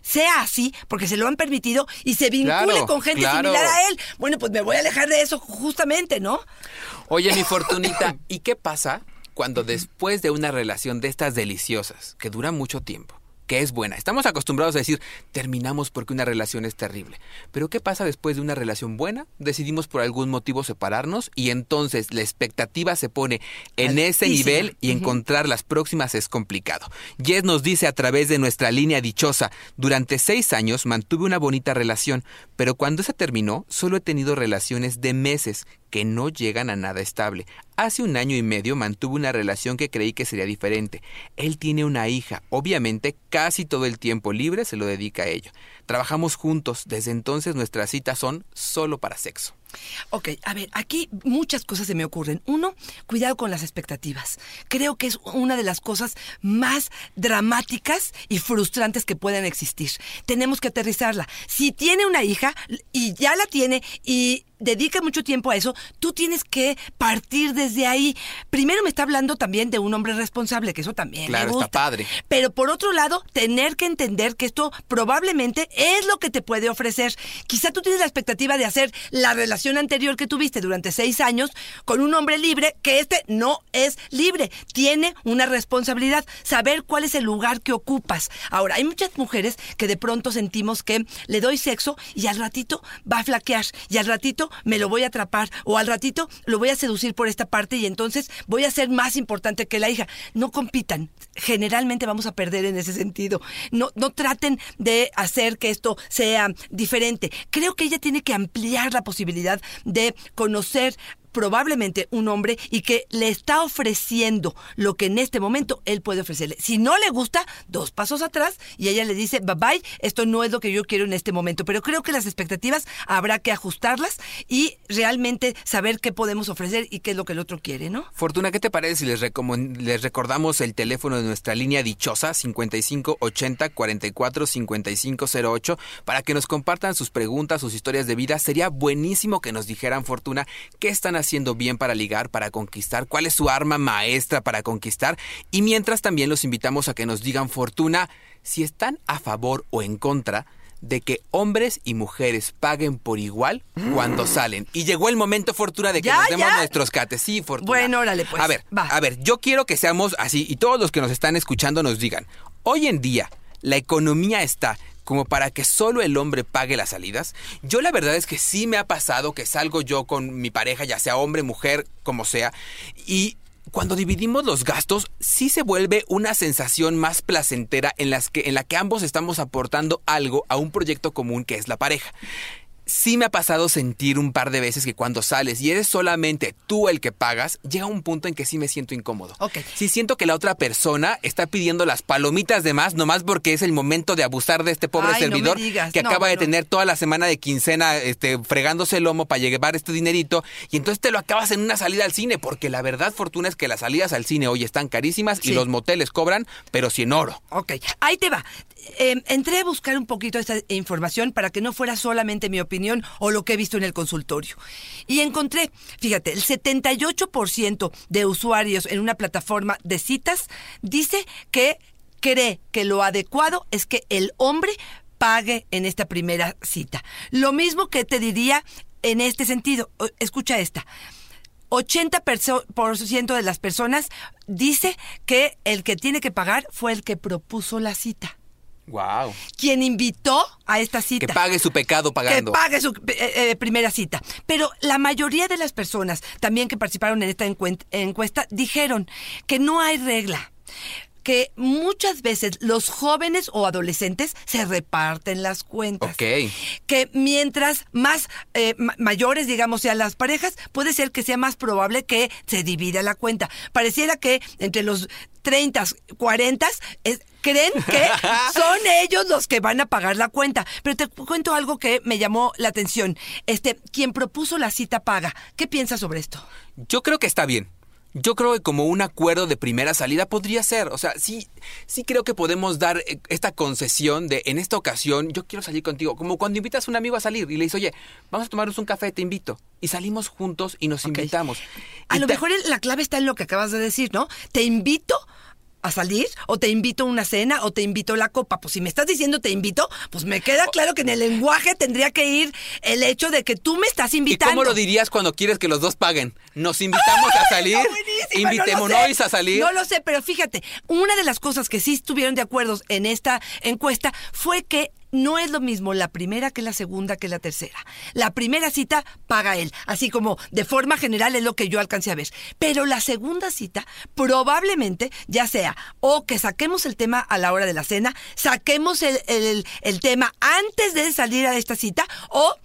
sea así, porque se lo han permitido y se vincule con gente similar a él. Bueno, pues me voy a alejar de eso justamente, ¿no? Oye, mi Fortunita, ¿y qué pasa cuando después de una relación de estas deliciosas, que dura mucho tiempo, que es buena. Estamos acostumbrados a decir, terminamos porque una relación es terrible. Pero ¿qué pasa después de una relación buena? Decidimos por algún motivo separarnos y entonces la expectativa se pone en ese nivel y encontrar las próximas es complicado. Jess nos dice a través de nuestra línea dichosa, durante seis años mantuve una bonita relación, pero cuando esa terminó, solo he tenido relaciones de meses que no llegan a nada estable. Hace un año y medio mantuve una relación que creí que sería diferente. Él tiene una hija, obviamente casi todo el tiempo libre se lo dedica a ello. Trabajamos juntos, desde entonces nuestras citas son solo para sexo. Ok, a ver, aquí muchas cosas se me ocurren. Uno, cuidado con las expectativas. Creo que es una de las cosas más dramáticas y frustrantes que pueden existir. Tenemos que aterrizarla. Si tiene una hija y ya la tiene y dedica mucho tiempo a eso, tú tienes que partir desde ahí. Primero me está hablando también de un hombre responsable, que eso también claro, me gusta. está padre. Pero por otro lado, tener que entender que esto probablemente es lo que te puede ofrecer. Quizá tú tienes la expectativa de hacer la relación anterior que tuviste durante seis años con un hombre libre, que este no es libre. Tiene una responsabilidad, saber cuál es el lugar que ocupas. Ahora, hay muchas mujeres que de pronto sentimos que le doy sexo y al ratito va a flaquear y al ratito me lo voy a atrapar o al ratito lo voy a seducir por esta parte y entonces voy a ser más importante que la hija. No compitan. Generalmente vamos a perder en ese sentido. No, no traten de hacer que esto sea diferente. Creo que ella tiene que ampliar la posibilidad de conocer probablemente un hombre y que le está ofreciendo lo que en este momento él puede ofrecerle. Si no le gusta, dos pasos atrás y ella le dice, bye bye, esto no es lo que yo quiero en este momento. Pero creo que las expectativas habrá que ajustarlas y realmente saber qué podemos ofrecer y qué es lo que el otro quiere, ¿no? Fortuna, ¿qué te parece si les, les recordamos el teléfono de nuestra línea dichosa 55 80 44 55 08 para que nos compartan sus preguntas, sus historias de vida? Sería buenísimo que nos dijeran, Fortuna, qué están haciendo bien para ligar, para conquistar, cuál es su arma maestra para conquistar. Y mientras también los invitamos a que nos digan, Fortuna, si están a favor o en contra de que hombres y mujeres paguen por igual cuando salen. Y llegó el momento, Fortuna, de que nos demos nuestros cates. Sí, Fortuna. Bueno, órale, pues. A ver, a ver, yo quiero que seamos así y todos los que nos están escuchando nos digan, hoy en día la economía está como para que solo el hombre pague las salidas. Yo la verdad es que sí me ha pasado que salgo yo con mi pareja, ya sea hombre, mujer, como sea, y cuando dividimos los gastos, sí se vuelve una sensación más placentera en, las que, en la que ambos estamos aportando algo a un proyecto común que es la pareja sí me ha pasado sentir un par de veces que cuando sales y eres solamente tú el que pagas, llega un punto en que sí me siento incómodo. Ok. Sí siento que la otra persona está pidiendo las palomitas de más, nomás porque es el momento de abusar de este pobre servidor que acaba de tener toda la semana de quincena este, fregándose el lomo para llevar este dinerito y entonces te lo acabas en una salida al cine, porque la verdad, Fortuna, es que las salidas al cine hoy están carísimas y los moteles cobran, pero sin oro. Ok, ahí te va. Em, entré a buscar un poquito esta información para que no fuera solamente mi opinión o lo que he visto en el consultorio. Y encontré, fíjate, el 78% de usuarios en una plataforma de citas dice que cree que lo adecuado es que el hombre pague en esta primera cita. Lo mismo que te diría en este sentido. Escucha esta. 80% de las personas dice que el que tiene que pagar fue el que propuso la cita. Wow. Quien invitó a esta cita. Que pague su pecado pagando. Que pague su eh, eh, primera cita. Pero la mayoría de las personas también que participaron en esta encuesta dijeron que no hay regla que muchas veces los jóvenes o adolescentes se reparten las cuentas. Ok. Que mientras más eh, mayores, digamos, sean las parejas, puede ser que sea más probable que se divida la cuenta. Pareciera que entre los 30, 40 creen que son ellos los que van a pagar la cuenta. Pero te cuento algo que me llamó la atención. Este, quien propuso la cita paga. ¿Qué piensas sobre esto? Yo creo que está bien. Yo creo que como un acuerdo de primera salida podría ser. O sea, sí, sí creo que podemos dar eh, esta concesión de en esta ocasión yo quiero salir contigo. Como cuando invitas a un amigo a salir y le dices, oye, vamos a tomarnos un café, te invito. Y salimos juntos y nos invitamos. A lo mejor la clave está en lo que acabas de decir, ¿no? Te invito a salir o te invito a una cena o te invito a la copa. Pues si me estás diciendo te invito, pues me queda claro que en el lenguaje tendría que ir el hecho de que tú me estás invitando. ¿Y cómo lo dirías cuando quieres que los dos paguen? ¿Nos invitamos a salir? Invitémonos a salir. No lo sé, pero fíjate, una de las cosas que sí estuvieron de acuerdo en esta encuesta fue que no es lo mismo la primera que la segunda que la tercera. La primera cita paga él, así como de forma general es lo que yo alcancé a ver. Pero la segunda cita probablemente ya sea o que saquemos el tema a la hora de la cena, saquemos el, el tema antes de salir a esta cita o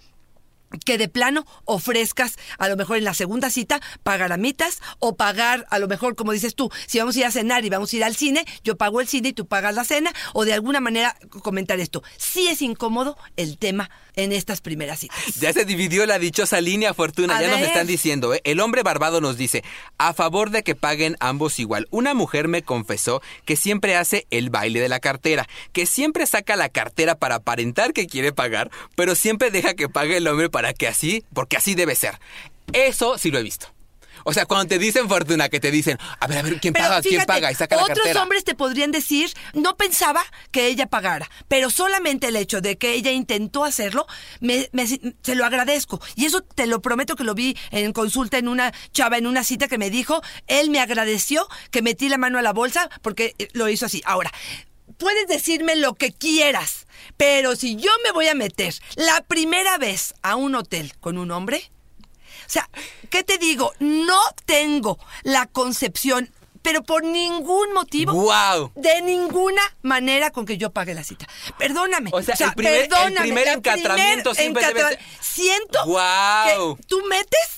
que de plano ofrezcas a lo mejor en la segunda cita pagar a mitas o pagar a lo mejor como dices tú si vamos a ir a cenar y vamos a ir al cine yo pago el cine y tú pagas la cena o de alguna manera comentar esto. Sí es incómodo el tema en estas primeras citas. Ya se dividió la dichosa línea fortuna ya nos están diciendo ¿eh? el hombre barbado nos dice a favor de que paguen ambos igual una mujer me confesó que siempre hace el baile de la cartera que siempre saca la cartera para aparentar que quiere pagar pero siempre deja que pague el hombre para que así, porque así debe ser. Eso sí lo he visto. O sea, cuando te dicen fortuna, que te dicen, a ver, a ver, ¿quién paga? ¿Quién paga? Y saca la Otros hombres te podrían decir, no pensaba que ella pagara, pero solamente el hecho de que ella intentó hacerlo, me, se lo agradezco. Y eso te lo prometo que lo vi en consulta en una chava, en una cita que me dijo, él me agradeció que metí la mano a la bolsa porque eh, lo hizo así. Ahora, puedes decirme lo que quieras pero si yo me voy a meter la primera vez a un hotel con un hombre, o sea, ¿qué te digo? No tengo la concepción pero por ningún motivo. ¡Wow! De ninguna manera con que yo pague la cita. Perdóname. O sea, el primer, perdóname, el primer encatramiento siempre debe Siento wow. que tú metes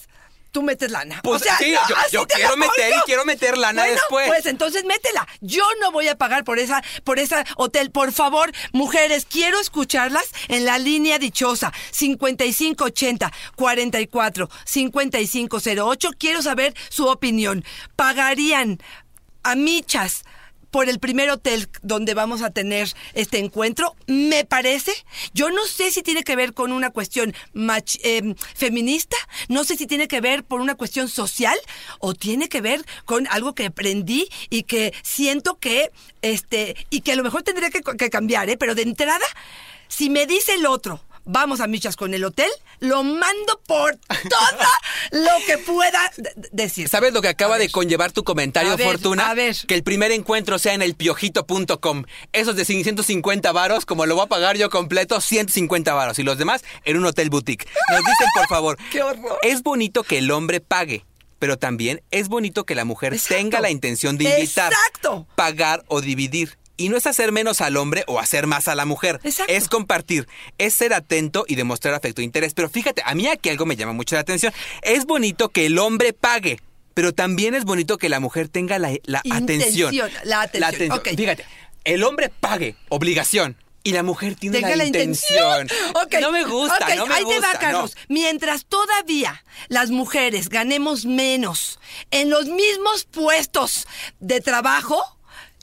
tú metes lana. Pues o sea, sí, no, yo, quiero meter y quiero meter lana Bueno, después. Pues entonces métela. Yo no voy a pagar por esa, por esa hotel. Por favor, mujeres, quiero escucharlas en la línea dichosa 5580 44 5508. Quiero saber su opinión. ¿Pagarían a michas? Por el primer hotel donde vamos a tener este encuentro, me parece. Yo no sé si tiene que ver con una cuestión eh, feminista, no sé si tiene que ver por una cuestión social o tiene que ver con algo que aprendí y que siento que, este, y que a lo mejor tendría que, que cambiar, ¿eh? Pero de entrada, si me dice el otro, vamos a michas con el hotel, lo mando por todo lo que pueda decir. ¿Sabes lo que acaba de conllevar tu comentario, A ver, Fortuna? a ver. Que el primer encuentro sea en el piojito.com. Esos de 150 varos, como lo voy a pagar yo completo, 150 varos. Y los demás en un hotel boutique. Nos dicen, por favor. ¡Qué horror! Es bonito que el hombre pague. Pero también es bonito que la mujer Exacto. tenga la intención de invitar, Exacto. pagar o dividir. Y no es hacer menos al hombre o hacer más a la mujer. Exacto. Es compartir, es ser atento y demostrar afecto e interés. Pero fíjate, a mí aquí algo me llama mucho la atención. Es bonito que el hombre pague, pero también es bonito que la mujer tenga la, la atención. La atención. Fíjate, el hombre pague, obligación. Y la mujer tiene Tenga la, intención. No me gusta, ok, no me ahí gusta. te va, no. Carlos. Mientras todavía las mujeres ganemos menos en los mismos puestos de trabajo,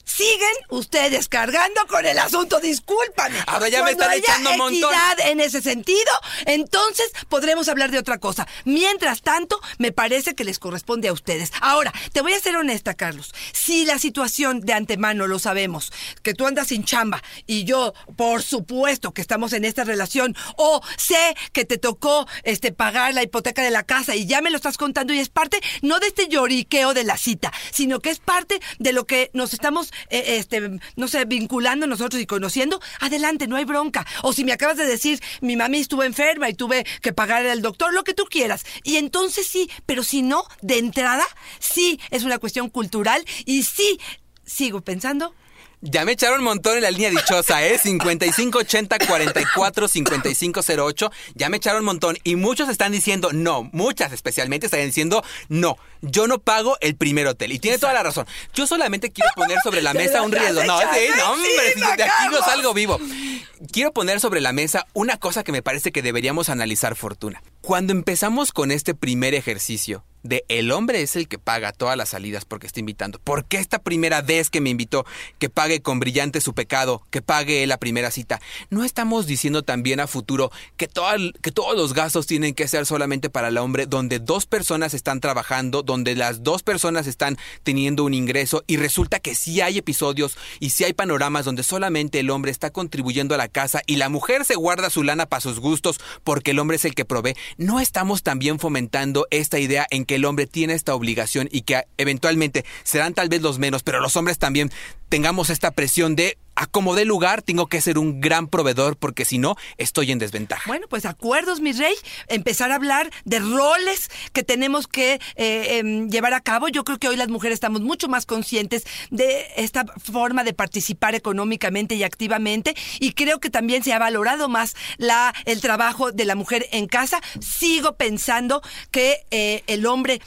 siguen ustedes cargando con el asunto. Discúlpame. Ahora ya me Cuando están haya echando un montón. equidad en ese sentido, entonces podremos hablar de otra cosa. Mientras tanto, me parece que les corresponde a ustedes. Ahora, te voy a ser honesta, Carlos. Si la situación de antemano lo sabemos, que tú andas sin chamba y yo, por supuesto, que estamos en esta relación, o sé que te tocó este pagar la hipoteca de la casa y ya me lo estás contando y es parte no de este lloriqueo de la cita, sino que es parte de lo que nos estamos eh, este, no sé, vinculando nosotros y conociendo, adelante, no hay bronca. O si me acabas de decir, mi mami estuvo enferma y tuve que pagar al doctor, lo que tú quieras. Y entonces sí, pero si no, de entrada, sí es una cuestión cultural y sí, sigo pensando. Ya me echaron un montón en la línea dichosa, ¿eh? 5580 44 5508. Ya me echaron un montón. Y muchos están diciendo no. Muchas especialmente están diciendo no. Yo no pago el primer hotel. Y tiene toda la razón. Yo solamente quiero poner sobre la mesa un riesgo. No, sí, no, hombre. de aquí no salgo vivo. Quiero poner sobre la mesa una cosa que me parece que deberíamos analizar, Fortuna. Cuando empezamos con este primer ejercicio de el hombre es el que paga todas las salidas porque está invitando. ¿Por qué esta primera vez que me invitó que pague con brillante su pecado, que pague la primera cita? No estamos diciendo también a futuro que, todo que todos los gastos tienen que ser solamente para el hombre, donde dos personas están trabajando, donde las dos personas están teniendo un ingreso y resulta que sí hay episodios y sí hay panoramas donde solamente el hombre está contribuyendo a la casa y la mujer se guarda su lana para sus gustos porque el hombre es el que provee. No estamos también fomentando esta idea en que el hombre tiene esta obligación y que eventualmente serán tal vez los menos, pero los hombres también tengamos esta presión de a como dé lugar tengo que ser un gran proveedor porque si no estoy en desventaja. Bueno, pues acuerdos, mi rey. Empezar a hablar de roles que tenemos que eh, em, llevar a cabo. Yo creo que hoy las mujeres estamos mucho más conscientes de esta forma de participar económicamente y activamente. Y creo que también se ha valorado más la, el trabajo de la mujer en casa. Sigo pensando que eh, el hombre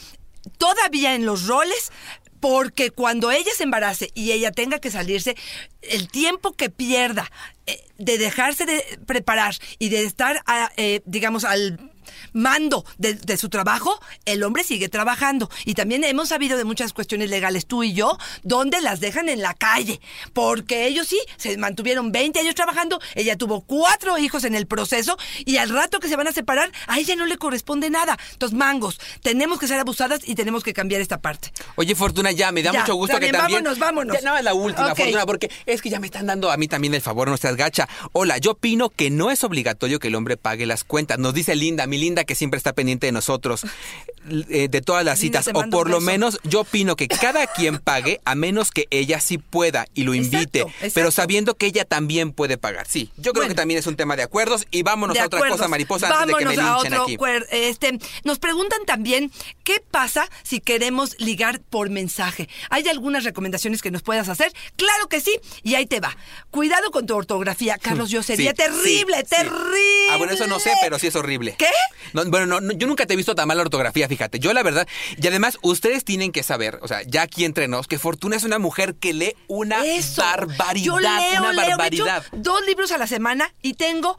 todavía en los roles porque cuando ella se embarace y ella tenga que salirse, el tiempo que pierda eh, de dejarse de preparar y de estar, a, eh, digamos, al mando de, de su trabajo, el hombre sigue trabajando. Y también hemos sabido de muchas cuestiones legales, tú y yo, donde las dejan en la calle. Porque ellos sí se mantuvieron 20 años trabajando, ella tuvo cuatro hijos en el proceso y al rato que se van a separar, a ella no le corresponde nada. Entonces, mangos, tenemos que ser abusadas y tenemos que cambiar esta parte. Oye, Fortuna, ya, me da Ya, mucho gusto está que también... vámonos, vámonos. Ya, es la última. Fortuna, porque es que ya me están dando a mí también el favor, no seas gacha. Hola, yo opino que no es obligatorio que el hombre pague las cuentas. Nos dice Linda, mi Linda que siempre está pendiente de nosotros, eh, de todas las Linda, citas. O por lo menos yo opino que cada quien pague, a menos que ella sí pueda y lo invite. Exacto, exacto. Pero sabiendo que ella también puede pagar. Sí, yo creo Bueno. que también es un tema de acuerdos. Y vámonos a otra cosa, mariposa, antes de que me Vámonos a linchen otro aquí. cuer- Este, nos preguntan también qué pasa si queremos ligar por mensaje. ¿Hay algunas recomendaciones que nos puedas hacer? Claro que sí, y ahí te va. Cuidado con tu ortografía ortografía, Carlos, yo sería Sí, terrible, sí, sí. terrible. Ah, bueno, eso no sé, pero sí es horrible. ¿Qué? No, bueno, no, no, yo nunca te he visto tan mala ortografía, fíjate. Yo la verdad, y además ustedes tienen que saber, o sea, ya aquí entre nos, que Fortuna es una mujer que lee una Eso. barbaridad, Yo leo, una leo, barbaridad. dos libros a la semana y tengo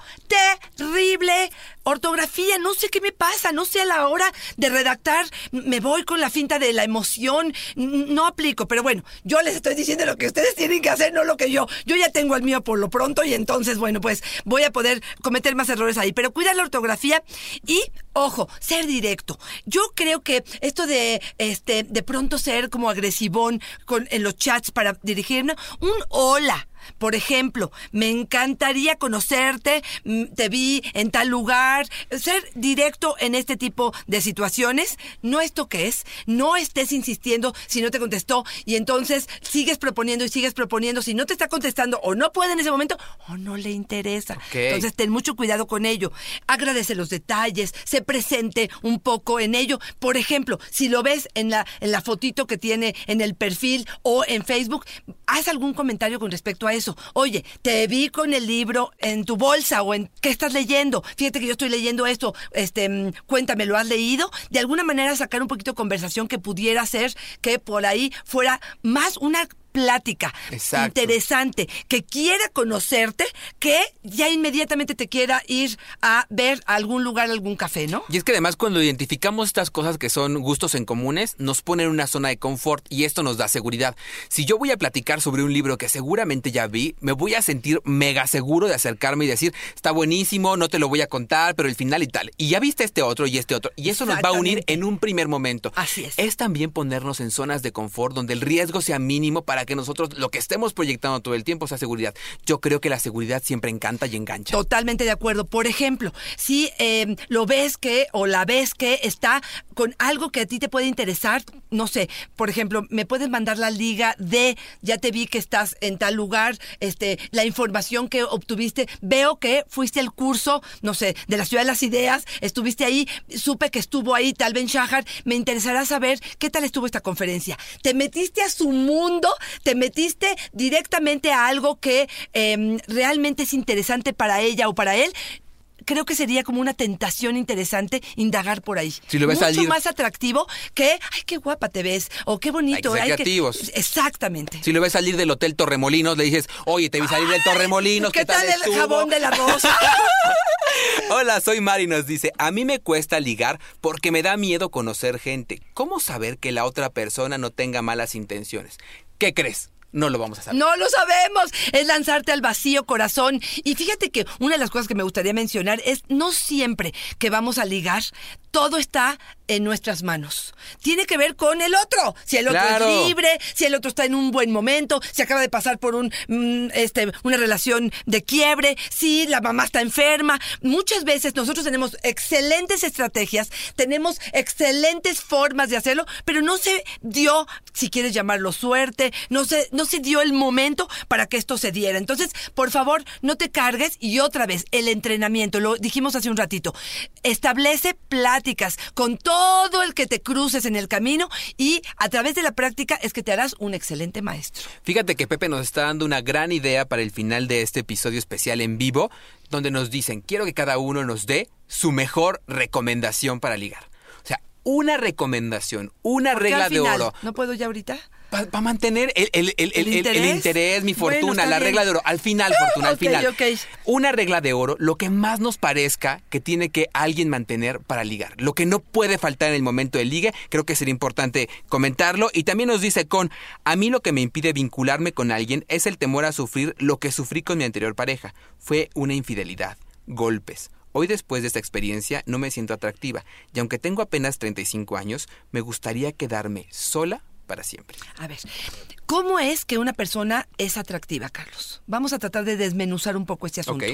terrible ortografía. No sé qué me pasa, no sé a la hora de redactar. Me voy con la finta de la emoción. No aplico, pero bueno, yo les estoy diciendo lo que ustedes tienen que hacer, no lo que yo. Yo ya tengo el mío por lo pronto y entonces, bueno, pues voy a poder cometer más errores ahí. Pero cuida la ortografía y, ojo, ser directo. Yo creo que esto de, este, de pronto ser como agresivón con, en los chats para dirigirnos, un hola. Por ejemplo, me encantaría conocerte, mm, te vi en tal lugar, ser directo en este tipo de situaciones, no esto que es, no estés insistiendo si no te contestó y entonces sigues proponiendo y sigues proponiendo, si no te está contestando o no puede en ese momento o no le interesa. Entonces ten mucho cuidado con ello, agradece los detalles, se presente un poco en ello. Por ejemplo, si lo ves en la, en la fotito que tiene en el perfil o en Facebook, haz algún comentario con respecto a eso. Oye, te vi con el libro en tu bolsa o en qué estás leyendo. Fíjate que yo estoy leyendo esto. Este, mm, cuéntame, ¿lo has leído? De alguna manera sacar un poquito de conversación que pudiera ser que por ahí fuera más una plática Exacto. interesante, que quiera conocerte, que ya inmediatamente te quiera ir a ver a algún lugar, algún café, ¿no? Y es que además cuando identificamos estas cosas que son gustos en comunes, nos ponen en una zona de confort y esto nos da seguridad. Si yo voy a platicar sobre un libro que seguramente ya vi, me voy a sentir mega seguro de acercarme y decir, está buenísimo, no te lo voy a contar, pero el final y tal. Y ya viste este otro y este otro. Y eso nos va a unir en un primer momento. Así es. Es también ponernos en zonas de confort donde el riesgo sea mínimo para que nosotros lo que estemos proyectando todo el tiempo sea seguridad. Yo creo que la seguridad siempre encanta y engancha. Totalmente de acuerdo. Por ejemplo, si eh, lo ves que o la ves que está con algo que a ti te puede interesar, no sé, por ejemplo, me puedes mandar la liga de, ya te vi que estás en tal lugar, este, la información que obtuviste, veo que fuiste al curso, no sé, de la Ciudad de las Ideas, estuviste ahí, supe que estuvo ahí Tal Ben Shahar, me interesará saber qué tal estuvo esta conferencia. Te metiste a su mundo, te metiste directamente a algo que em, realmente es interesante para ella o para él. Creo que sería como una tentación interesante indagar por ahí. Si lo ves Mucho salir- más atractivo que, ay, qué guapa te ves, o qué bonito. Hay que ser. Exactamente. Si lo ves salir del Hotel Torremolinos, le dices, oye, te vi salir del Torremolinos, ¿qué, ¿Qué tal el estuvo?" jabón de la rosa? Hola, soy Mari, nos dice, a mí me cuesta ligar porque me da miedo conocer gente. ¿Cómo saber que la otra persona no tenga malas intenciones? ¿Qué crees? No lo vamos a saber. No lo sabemos. Es lanzarte al vacío corazón. Y fíjate que una de las cosas que me gustaría mencionar es no siempre que vamos a ligar, todo está en nuestras manos. Tiene que ver con el otro. Si el otro Claro. es libre, si el otro está en un buen momento, si acaba de pasar por un, mm, este, una relación de quiebre, si la mamá está enferma. Muchas veces nosotros tenemos excelentes estrategias, tenemos excelentes formas de hacerlo, pero no se dio, si quieres llamarlo suerte, no se, no se dio el momento para que esto se diera. Entonces, por favor, no te cargues y otra vez, el entrenamiento, lo dijimos hace un ratito, establece pláticas con todo el que te cruces en el camino y a través de la práctica es que te harás un excelente maestro. Fíjate que Pepe nos está dando una gran idea para el final de este episodio especial en vivo, donde nos dicen, quiero que cada uno nos dé su mejor recomendación para ligar. O sea, una recomendación, una ¿Por qué regla de oro. ¿No puedo ya ahorita? Para mantener el, el- el- ¿El interés? mi fortuna, la bien. regla de oro. Al final, fortuna, al final. Una regla de oro, lo que más nos parezca que tiene que alguien mantener para ligar. Lo que no puede faltar en el momento del ligue, creo que sería importante comentarlo. Y también nos dice con, a mí lo que me impide vincularme con alguien es el temor a sufrir lo que sufrí con mi anterior pareja. Fue una infidelidad, golpes. Hoy después de esta experiencia no me siento atractiva y aunque tengo apenas 35 años, me gustaría quedarme sola para siempre. A ver, ¿cómo es que una persona es atractiva, Carlos? Vamos a tratar de desmenuzar un poco este asunto.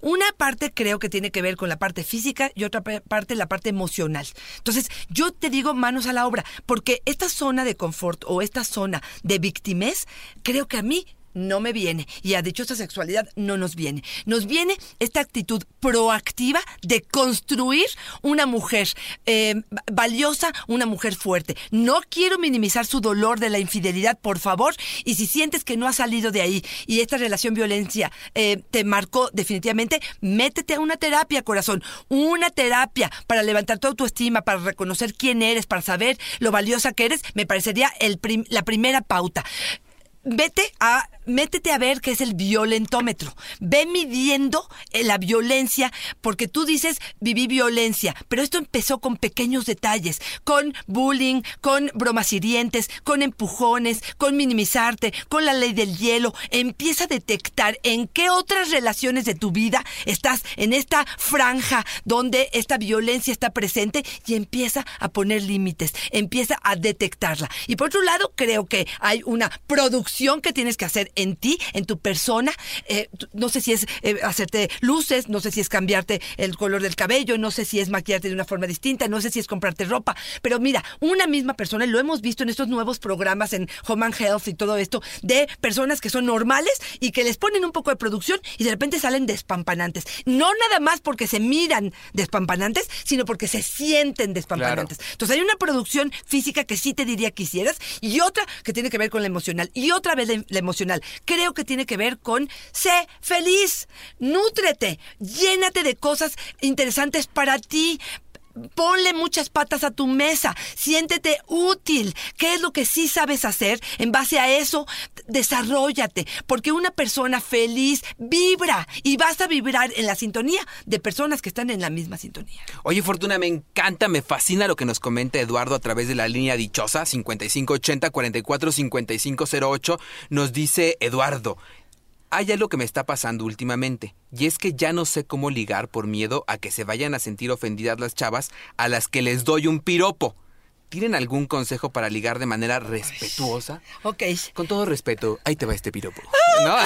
Una parte creo que tiene que ver con la parte física y otra parte la parte emocional. Entonces, yo te digo manos a la obra, porque esta zona de confort o esta zona de victimez, creo que a mí no me viene. Y a dichosa sexualidad no nos viene. Nos viene esta actitud proactiva de construir una mujer eh, valiosa, una mujer fuerte. No quiero minimizar su dolor de la infidelidad, por favor. Y si sientes que no ha salido de ahí y esta relación violencia eh, te marcó definitivamente, métete a una terapia, corazón. Una terapia para levantar tu autoestima, para reconocer quién eres, para saber lo valiosa que eres, me parecería el la primera pauta vete a métete a ver qué es el violentómetro. Ve midiendo eh, la violencia, porque tú dices viví violencia, pero esto empezó con pequeños detalles, con bullying, con bromas hirientes, con empujones, con minimizarte, con la ley del hielo. Empieza a detectar en qué otras relaciones de tu vida estás en esta franja donde esta violencia está presente y empieza a poner límites, empieza a detectarla. Y por otro lado, creo que hay una producción que tienes que hacer en ti, en tu persona. Eh, no sé si es eh, hacerte luces, no sé si es cambiarte el color del cabello, no sé si es maquillarte de una forma distinta, no sé si es comprarte ropa. Pero mira, una misma persona, y lo hemos visto en estos nuevos programas en Home and Health y todo esto, de personas que son normales y que les ponen un poco de producción y de repente salen despampanantes. No nada más porque se miran despampanantes, sino porque se sienten despampanantes. Entonces hay una producción física que sí te diría que hicieras y otra que tiene que ver con la emocional y otra vez la emocional. Creo que tiene que ver con sé feliz, nútrete, llénate de cosas interesantes para ti, Ponle muchas patas a tu mesa, siéntete útil. ¿Qué es lo que sí sabes hacer? En base a eso, desarrollate, porque una persona feliz vibra y vas a vibrar en la sintonía de personas que están en la misma sintonía. Oye, Fortuna, me encanta, me fascina lo que nos comenta Eduardo a través de la línea dichosa 5580 445508. Nos dice Eduardo, hay algo que me está pasando últimamente, y es que ya no sé cómo ligar por miedo a que se vayan a sentir ofendidas las chavas a las que les doy un piropo. ¿Tienen algún consejo para ligar de manera respetuosa? Ok. Con todo respeto, ahí te va este piropo. ¿No?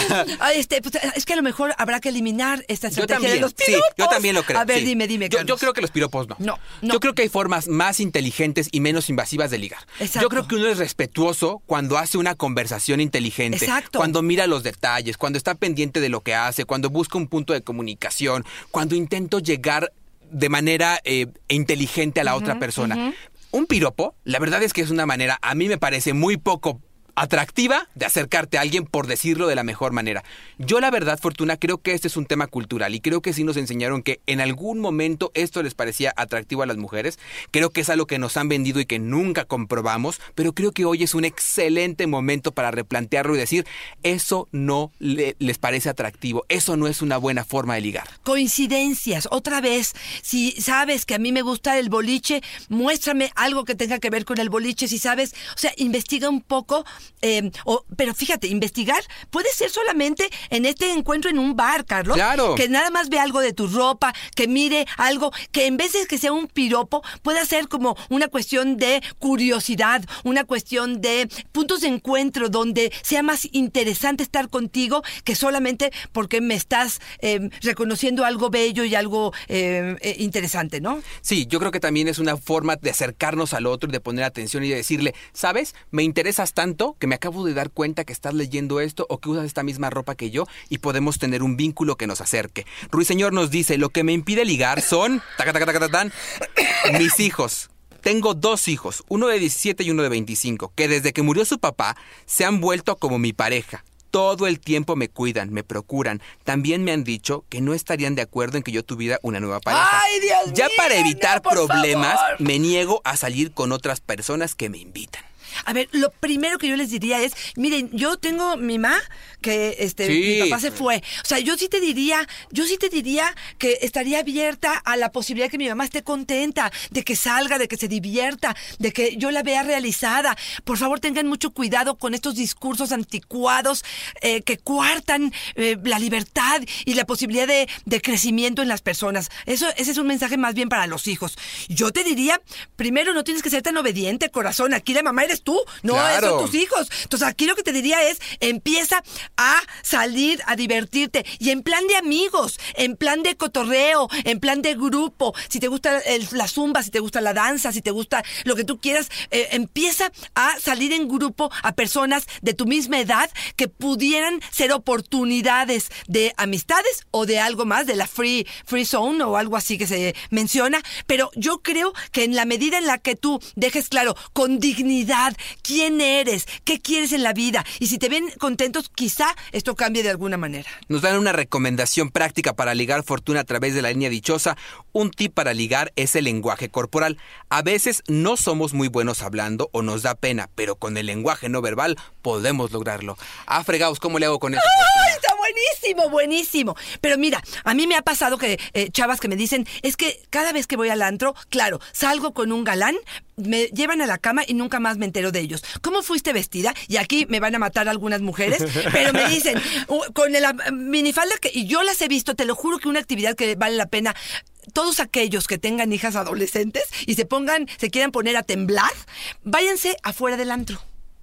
este, pues, es que a lo mejor habrá que eliminar esta estrategia yo también, de los piropos. Sí, yo también lo creo. A ver, dime, dime. Yo, yo, creo que los piropos no. No, no. Yo creo que hay formas más inteligentes y menos invasivas de ligar. Exacto. Yo creo que uno es respetuoso cuando hace una conversación inteligente. Exacto. Cuando mira los detalles, cuando está pendiente de lo que hace, cuando busca un punto de comunicación, cuando intento llegar de manera eh, inteligente a la otra persona un piropo, la verdad es que es una manera, a mí me parece muy poco atractiva de acercarte a alguien por decirlo de la mejor manera. Yo la verdad, Fortuna, creo que este es un tema cultural y creo que sí nos enseñaron que en algún momento esto les parecía atractivo a las mujeres. Creo que es algo que nos han vendido y que nunca comprobamos, pero creo que hoy es un excelente momento para replantearlo y decir, eso no les parece atractivo, eso no es una buena forma de ligar. Coincidencias, otra vez, si sabes que a mí me gusta el boliche, muéstrame algo que tenga que ver con el boliche, si sabes, o sea, investiga un poco eh, pero fíjate, investigar puede ser solamente en este encuentro en un bar, Carlos. Claro. Que nada más ve algo de tu ropa, que mire algo, que en vez de que sea un piropo, pueda ser como una cuestión de curiosidad, una cuestión de puntos de encuentro donde sea más interesante estar contigo que solamente porque me estás em, reconociendo algo bello y algo em, eh, interesante, ¿no? Sí, yo creo que también es una forma de acercarnos al otro y de poner atención y de decirle, ¿sabes? Me interesas tanto que me acabo de dar cuenta que estás leyendo esto o que usas esta misma ropa que yo y podemos tener un vínculo que nos acerque. Ruiseñor nos dice, lo que me impide ligar son mis hijos. Tengo dos hijos, uno de 17 y uno de 25, que desde que murió su papá se han vuelto como mi pareja todo el tiempo me cuidan, me procuran. También me han dicho que no estarían de acuerdo en que yo tuviera una nueva pareja. ¡Ay, Dios ya para evitar problemas, favor. me niego a salir con otras personas que me invitan. A ver, lo primero que yo les diría es, miren, yo tengo mi mamá que este Sí. mi papá se fue. O sea, yo sí te diría, yo sí te diría que estaría abierta a la posibilidad de que mi mamá esté contenta, de que salga, de que se divierta, de que yo la vea realizada. Por favor, tengan mucho cuidado con estos discursos anticuados eh, que coartan eh, la libertad y la posibilidad de, de crecimiento en las personas. Eso, ese es un mensaje más bien para los hijos. Yo te diría, primero, no tienes que ser tan obediente, corazón. Aquí la mamá eres eres tú, no Claro. son tus hijos. Entonces aquí lo que te diría es, empieza a salir, a divertirte y en plan de amigos, en plan de cotorreo, en plan de grupo, si te gusta el- la zumba, si te gusta la danza, si te gusta lo que tú quieras, eh, empieza a salir en grupo a personas de tu misma edad que pudieran ser oportunidades de amistades o de algo más, de la free, free zone o algo así que se menciona, pero yo creo que en la medida en la que tú dejes claro con dignidad quién eres, qué quieres en la vida y si te ven contentos, quizá esto cambie de alguna manera. Nos dan una recomendación práctica para ligar fortuna a través de la línea dichosa. Un tip para ligar es el lenguaje corporal. A veces no somos muy buenos hablando o nos da pena, pero con el lenguaje no verbal podemos lograrlo. Ah, fregados, ¿cómo le hago con eso? ¡Ay, está buenísimo, buenísimo! Pero mira, a mí me ha pasado que eh, chavas que me dicen, es que cada vez que voy al antro, claro, salgo con un galán, me llevan a la cama y nunca más me entero de ellos. ¿Cómo fuiste vestida? Y aquí me van a matar algunas mujeres, pero me dicen, "Uh, con la minifalda que y yo las he visto, te lo juro que una actividad que vale la pena todos aquellos que tengan hijas adolescentes y se pongan, se quieran poner a temblar, váyanse afuera del antro.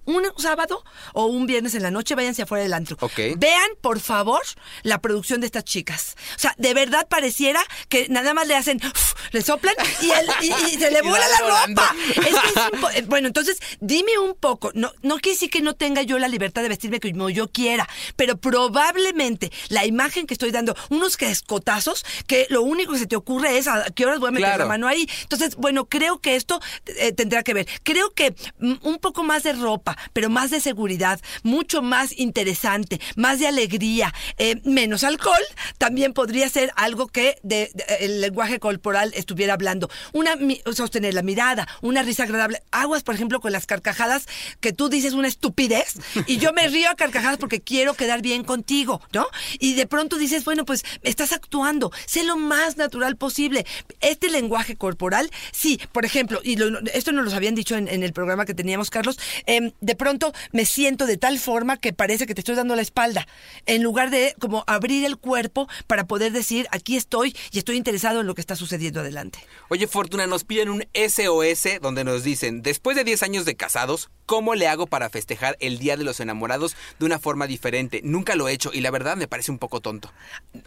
Un sábado o un viernes en la noche, váyanse afuera del antro. Vean, por favor, la producción de estas chicas. O sea, de verdad pareciera que nada más le hacen, uf, le soplan y, el- y- y se le vuela la volando. ropa. Es que es eh, bueno, entonces, dime un poco. No, no quiere decir que no tenga yo la libertad de vestirme como yo quiera, pero probablemente la imagen que estoy dando, unos que escotazos, que lo único que se te ocurre es a qué horas voy a meter Claro. la mano ahí. Entonces, bueno, creo que esto eh, tendrá que ver. Creo que mm, un poco más de ropa, pero más de seguridad, mucho más interesante, más de alegría, eh, menos alcohol, también podría ser algo que de- el lenguaje corporal estuviera hablando. Una sostener la mirada, una risa agradable. Aguas, por ejemplo, con las carcajadas que tú dices una estupidez y yo me río a carcajadas porque quiero quedar bien contigo, ¿no? Y de pronto dices, bueno, pues estás actuando, sé lo más natural posible. Este lenguaje corporal, sí, por ejemplo, y lo- esto nos lo habían dicho en, en el programa que teníamos, Carlos, em, de pronto me siento de tal forma que parece que te estoy dando la espalda, en lugar de como abrir el cuerpo para poder decir, aquí estoy y estoy interesado en lo que está sucediendo adelante. Oye, Fortuna, nos piden un SOS donde nos dicen, después de 10 años de casados, ¿cómo le hago para festejar el Día de los Enamorados de una forma diferente? Nunca lo he hecho y la verdad me parece un poco tonto.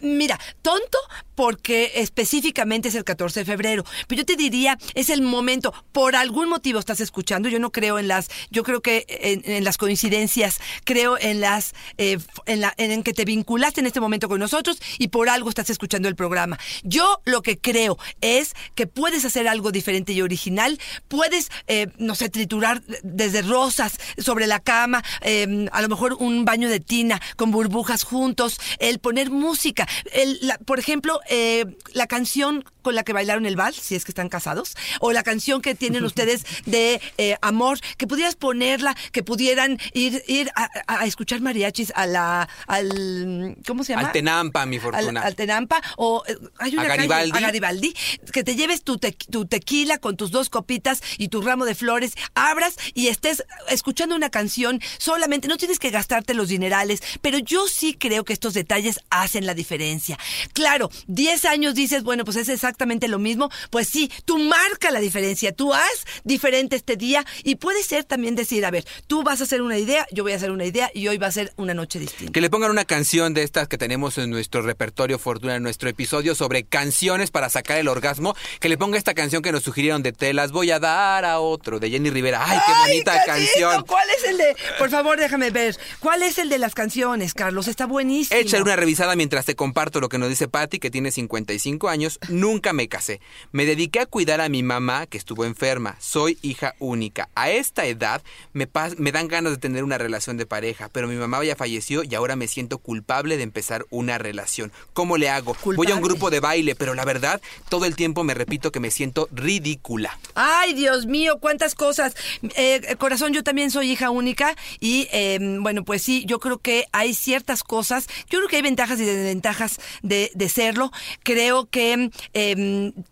Mira, tonto porque específicamente es el 14 de febrero, pero yo te diría, es el momento, por algún motivo estás escuchando, yo no creo en las, yo creo que en, las coincidencias, creo en las, eh, en, la, en que te vinculaste en este momento con nosotros y por algo estás escuchando el programa. Yo lo que creo es que puedes hacer algo diferente y original, puedes, eh, no sé, triturar desde rosas sobre la cama, eh, a lo mejor un baño de tina con burbujas juntos, el poner música, el, la- por ejemplo, eh, la canción con la que bailaron el vals, si es que están casados, o la canción que tienen ustedes de eh, amor, que pudieras ponerla, que pudieran ir, ir a, escuchar mariachis a la, al, ¿cómo se llama? Al Tenampa, mi Fortuna. al Tenampa o eh, hay una A calle- Garibaldi. a Garibaldi, que te lleves tu, te- tu tequila con tus dos copitas y tu ramo de flores, abras y estés escuchando una canción solamente, no tienes que gastarte los dinerales, pero yo sí creo que estos detalles hacen la diferencia. Claro, 10 años dices, bueno, pues es exactamente lo mismo, pues sí, tú marca la diferencia, tú haz diferente este día y puede ser también decir, a ver, tú vas a hacer una idea, yo voy a hacer una idea y hoy va a ser una noche distinta. Que le pongan una canción de estas que tenemos en nuestro repertorio Fortuna, en nuestro episodio sobre canciones para sacar el orgasmo. Que le ponga esta canción que nos sugirieron de Te las voy a dar a otro, de Jenny Rivera. ¡Ay, qué bonita canción! ¿Cuál es el de.? Por favor, déjame ver. ¿Cuál es el de las canciones, Carlos? Está buenísimo. Échale una revisada mientras te comparto lo que nos dice Patty, que tiene 55 años. Nunca me casé. Me dediqué a cuidar a mi mamá, que estuvo enferma. Soy hija única. A esta edad me, dan ganas de tener una relación de pareja, pero mi mamá ya falleció y ahora me siento culpable de empezar una relación. ¿Cómo le hago? Voy a un grupo de baile, pero la verdad, todo el tiempo me repito que me siento ridícula. Ay, Dios mío, cuántas cosas. Eh, corazón, yo también soy hija única y, eh, bueno, pues sí, yo creo que hay ciertas cosas. Yo creo que hay ventajas y desventajas de, de serlo. Creo que eh,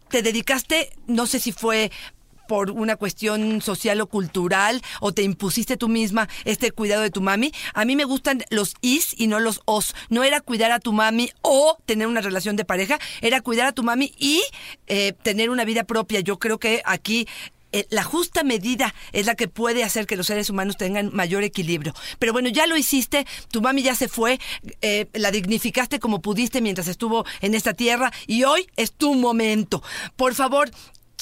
te dedicaste, no sé si fue por una cuestión social o cultural o te impusiste tú misma este cuidado de tu mami. A mí me gustan los is y no los os. No era cuidar a tu mami o tener una relación de pareja, era cuidar a tu mami y eh, tener una vida propia. Yo creo que aquí eh, la justa medida es la que puede hacer que los seres humanos tengan mayor equilibrio. Pero bueno, ya lo hiciste, tu mami ya se fue, eh, la dignificaste como pudiste mientras estuvo en esta tierra y hoy es tu momento. Por favor,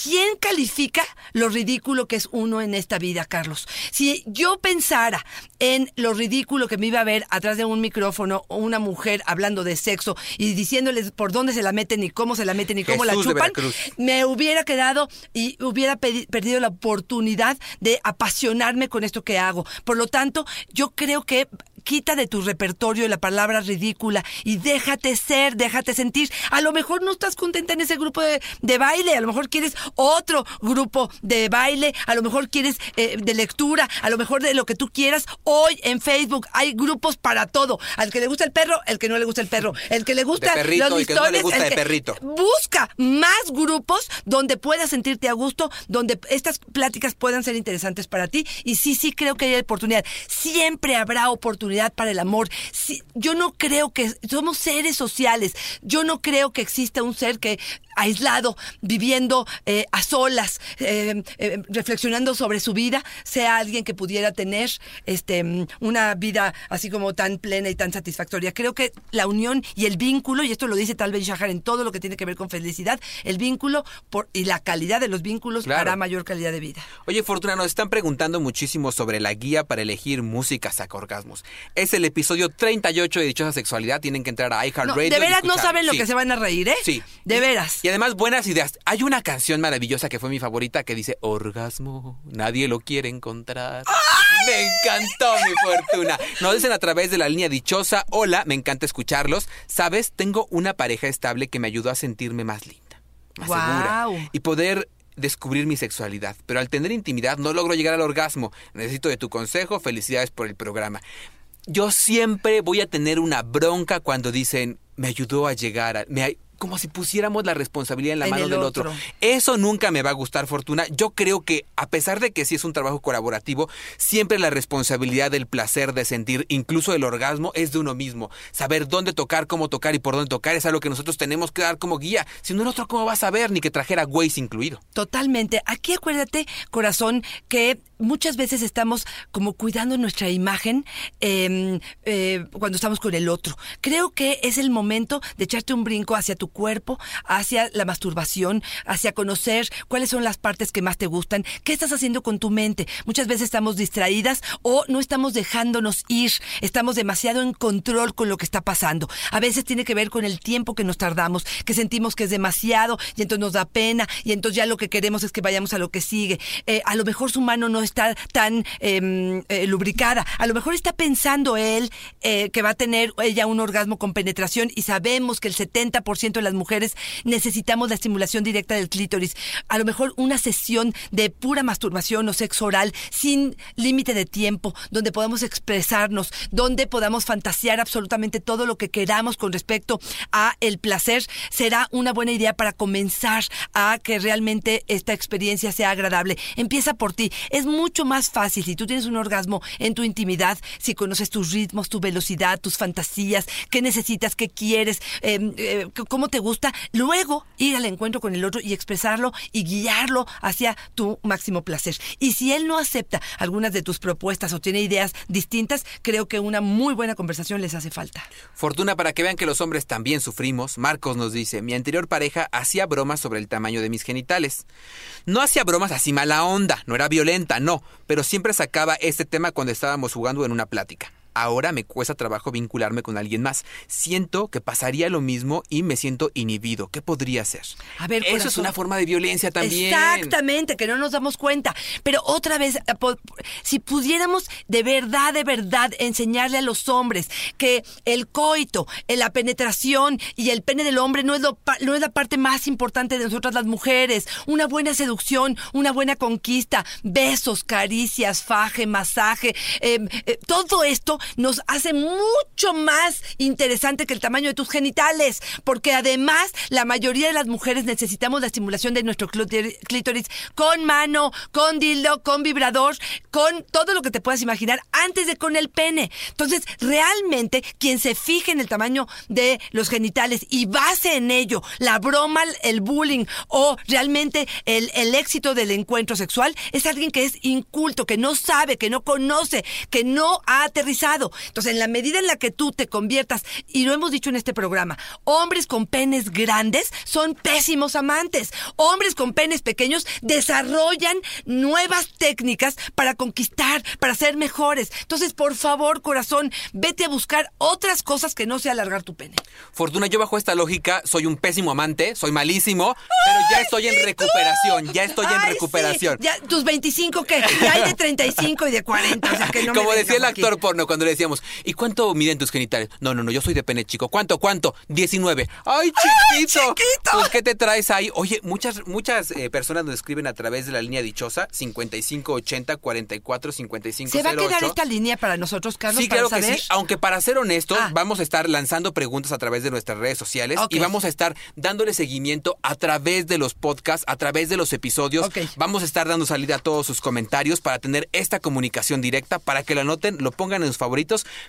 ¿Quién califica lo ridículo que es uno en esta vida, Carlos? Si yo pensara en lo ridículo que me iba a ver atrás de un micrófono o una mujer hablando de sexo y diciéndoles por dónde se la meten y cómo se la meten y cómo la Jesús chupan, me hubiera quedado y hubiera perdido la oportunidad de apasionarme con esto que hago. Por lo tanto, yo creo que quita de tu repertorio la palabra ridícula y déjate ser, déjate sentir. A lo mejor no estás contenta en ese grupo de, de baile, a lo mejor quieres otro grupo de baile, a lo mejor quieres eh, de lectura, a lo mejor de lo que tú quieras. Hoy en Facebook hay grupos para todo. Al que le gusta el perro, el que no le gusta el perro, el que le gusta perrito los y que no le listones, gusta el de que- perrito. Busca más grupos donde puedas sentirte a gusto, donde estas pláticas puedan ser interesantes para ti. Y sí, sí creo que hay oportunidad. Siempre habrá oportunidad para el amor. Yo no creo que somos seres sociales. Yo no creo que exista un ser que aislado, viviendo eh, a solas, eh, eh, reflexionando sobre su vida, sea alguien que pudiera tener este una vida así como tan plena y tan satisfactoria. Creo que la unión y el vínculo, y esto lo dice tal Ben Shahar en todo lo que tiene que ver con felicidad, el vínculo por, y la calidad de los vínculos Claro. hará mayor calidad de vida. Oye, Fortuna, nos están preguntando muchísimo sobre la guía para elegir música sacaorgasmos. Es el episodio 38 de Dichosa Sexualidad. Tienen que entrar a No, iHeartRadio. de y veras no saben lo Sí. que se van a reír, ¿eh? Sí. De veras. Y además, buenas ideas. Hay una canción maravillosa que fue mi favorita que dice Orgasmo, nadie lo quiere encontrar. Me encantó mi fortuna. Nos dicen a través de la línea dichosa, hola, me encanta escucharlos. Sabes, tengo una pareja estable que me ayudó a sentirme más linda, más Guau. segura y poder descubrir mi sexualidad. Pero al tener intimidad no logro llegar al orgasmo. Necesito de tu consejo. Felicidades por el programa. Yo siempre voy a tener una bronca cuando dicen, me ayudó a llegar a... me ay-", como si pusiéramos la responsabilidad en la En mano el del otro. otro. Eso nunca me va a gustar, Fortuna. Yo creo que, a pesar de que sí es un trabajo colaborativo, siempre la responsabilidad del placer de sentir, incluso el orgasmo, es de uno mismo. Saber dónde tocar, cómo tocar y por dónde tocar es algo que nosotros tenemos que dar como guía. Si no, el otro, ¿cómo va a saber? Ni que trajera Waze incluido. Totalmente. Aquí acuérdate, corazón, que muchas veces estamos como cuidando nuestra imagen eh, eh, cuando estamos con el otro. Creo que es el momento de echarte un brinco hacia tu cuerpo, hacia la masturbación, hacia conocer cuáles son las partes que más te gustan, qué estás haciendo con tu mente. Muchas veces estamos distraídas o no estamos dejándonos ir, estamos demasiado en control con lo que está pasando. A veces tiene que ver con el tiempo que nos tardamos, que sentimos que es demasiado y entonces nos da pena y entonces ya lo que queremos es que vayamos a lo que sigue. Eh, a lo mejor su mano no está tan eh, eh, lubricada, a lo mejor está pensando él eh, que va a tener ella un orgasmo con penetración y sabemos que el 70% de las mujeres necesitamos la estimulación directa del clítoris. A lo mejor una sesión de pura masturbación o sexo oral sin límite de tiempo, donde podamos expresarnos, donde podamos fantasear absolutamente todo lo que queramos con respecto a el placer, será una buena idea para comenzar a que realmente esta experiencia sea agradable. Empieza por ti. Es mucho más fácil si tú tienes un orgasmo en tu intimidad, si conoces tus ritmos, tu velocidad, tus fantasías, qué necesitas, qué quieres, eh, eh, cómo te gusta, luego ir al encuentro con el otro y expresarlo y guiarlo hacia tu máximo placer. Y si él no acepta algunas de tus propuestas o tiene ideas distintas, creo que una muy buena conversación les hace falta. Fortuna, para que vean que los hombres también sufrimos, Marcos nos dice, mi anterior pareja hacía bromas sobre el tamaño de mis genitales. No hacía bromas así mala onda, no era violenta, no, pero siempre sacaba este tema cuando estábamos jugando en una plática. Ahora me cuesta trabajo vincularme con alguien más. Siento que pasaría lo mismo y me siento inhibido. ¿Qué podría hacer? A ver, Eso es una forma de violencia también. Exactamente, que no nos damos cuenta. Pero otra vez, eh, si pudiéramos de verdad, de verdad enseñarle a los hombres que el coito, eh, la penetración y el pene del hombre no es, lo no es la parte más importante de nosotras las mujeres. Una buena seducción, una buena conquista, besos, caricias, faje, masaje, eh, eh, todo esto nos hace mucho más interesante que el tamaño de tus genitales, porque además la mayoría de las mujeres necesitamos la estimulación de nuestro clítoris con mano, con dildo, con vibrador, con todo lo que te puedas imaginar antes de con el pene. Entonces, realmente quien se fije en el tamaño de los genitales y base en ello la broma, el bullying o realmente el, el éxito del encuentro sexual es alguien que es inculto, que no sabe, que no conoce, que no ha aterrizado. Entonces, en la medida en la que tú te conviertas, y lo hemos dicho en este programa, hombres con penes grandes son pésimos amantes. Hombres con penes pequeños desarrollan nuevas técnicas para conquistar, para ser mejores. Entonces, por favor, corazón, vete a buscar otras cosas que no sea alargar tu pene. Fortuna, yo bajo esta lógica soy un pésimo amante, soy malísimo, pero ya estoy en recuperación, ya estoy en Ay, sí. recuperación. Ya, tus 25, ¿qué? Ya hay de 35 y de 40. O sea, que no Como decía el actor porno cuando le decíamos, ¿y cuánto miden tus genitales? No, no, no, yo soy de pene chico. ¿Cuánto, cuánto? 19. ¡Ay, chiquito! chiquito! Pues, ¿qué te traes ahí? Oye, muchas muchas eh, personas nos escriben a través de la línea dichosa 5580 44 55 ¿Se va a quedar esta línea para nosotros, Carlos, Sí, para claro que sí. Aunque para ser honestos, Ah. vamos a estar lanzando preguntas a través de nuestras redes sociales y vamos a estar dándole seguimiento a través de los podcasts, a través de los episodios. Vamos a estar dando salida a todos sus comentarios para tener esta comunicación directa, para que lo anoten, lo pongan en sus favoritos,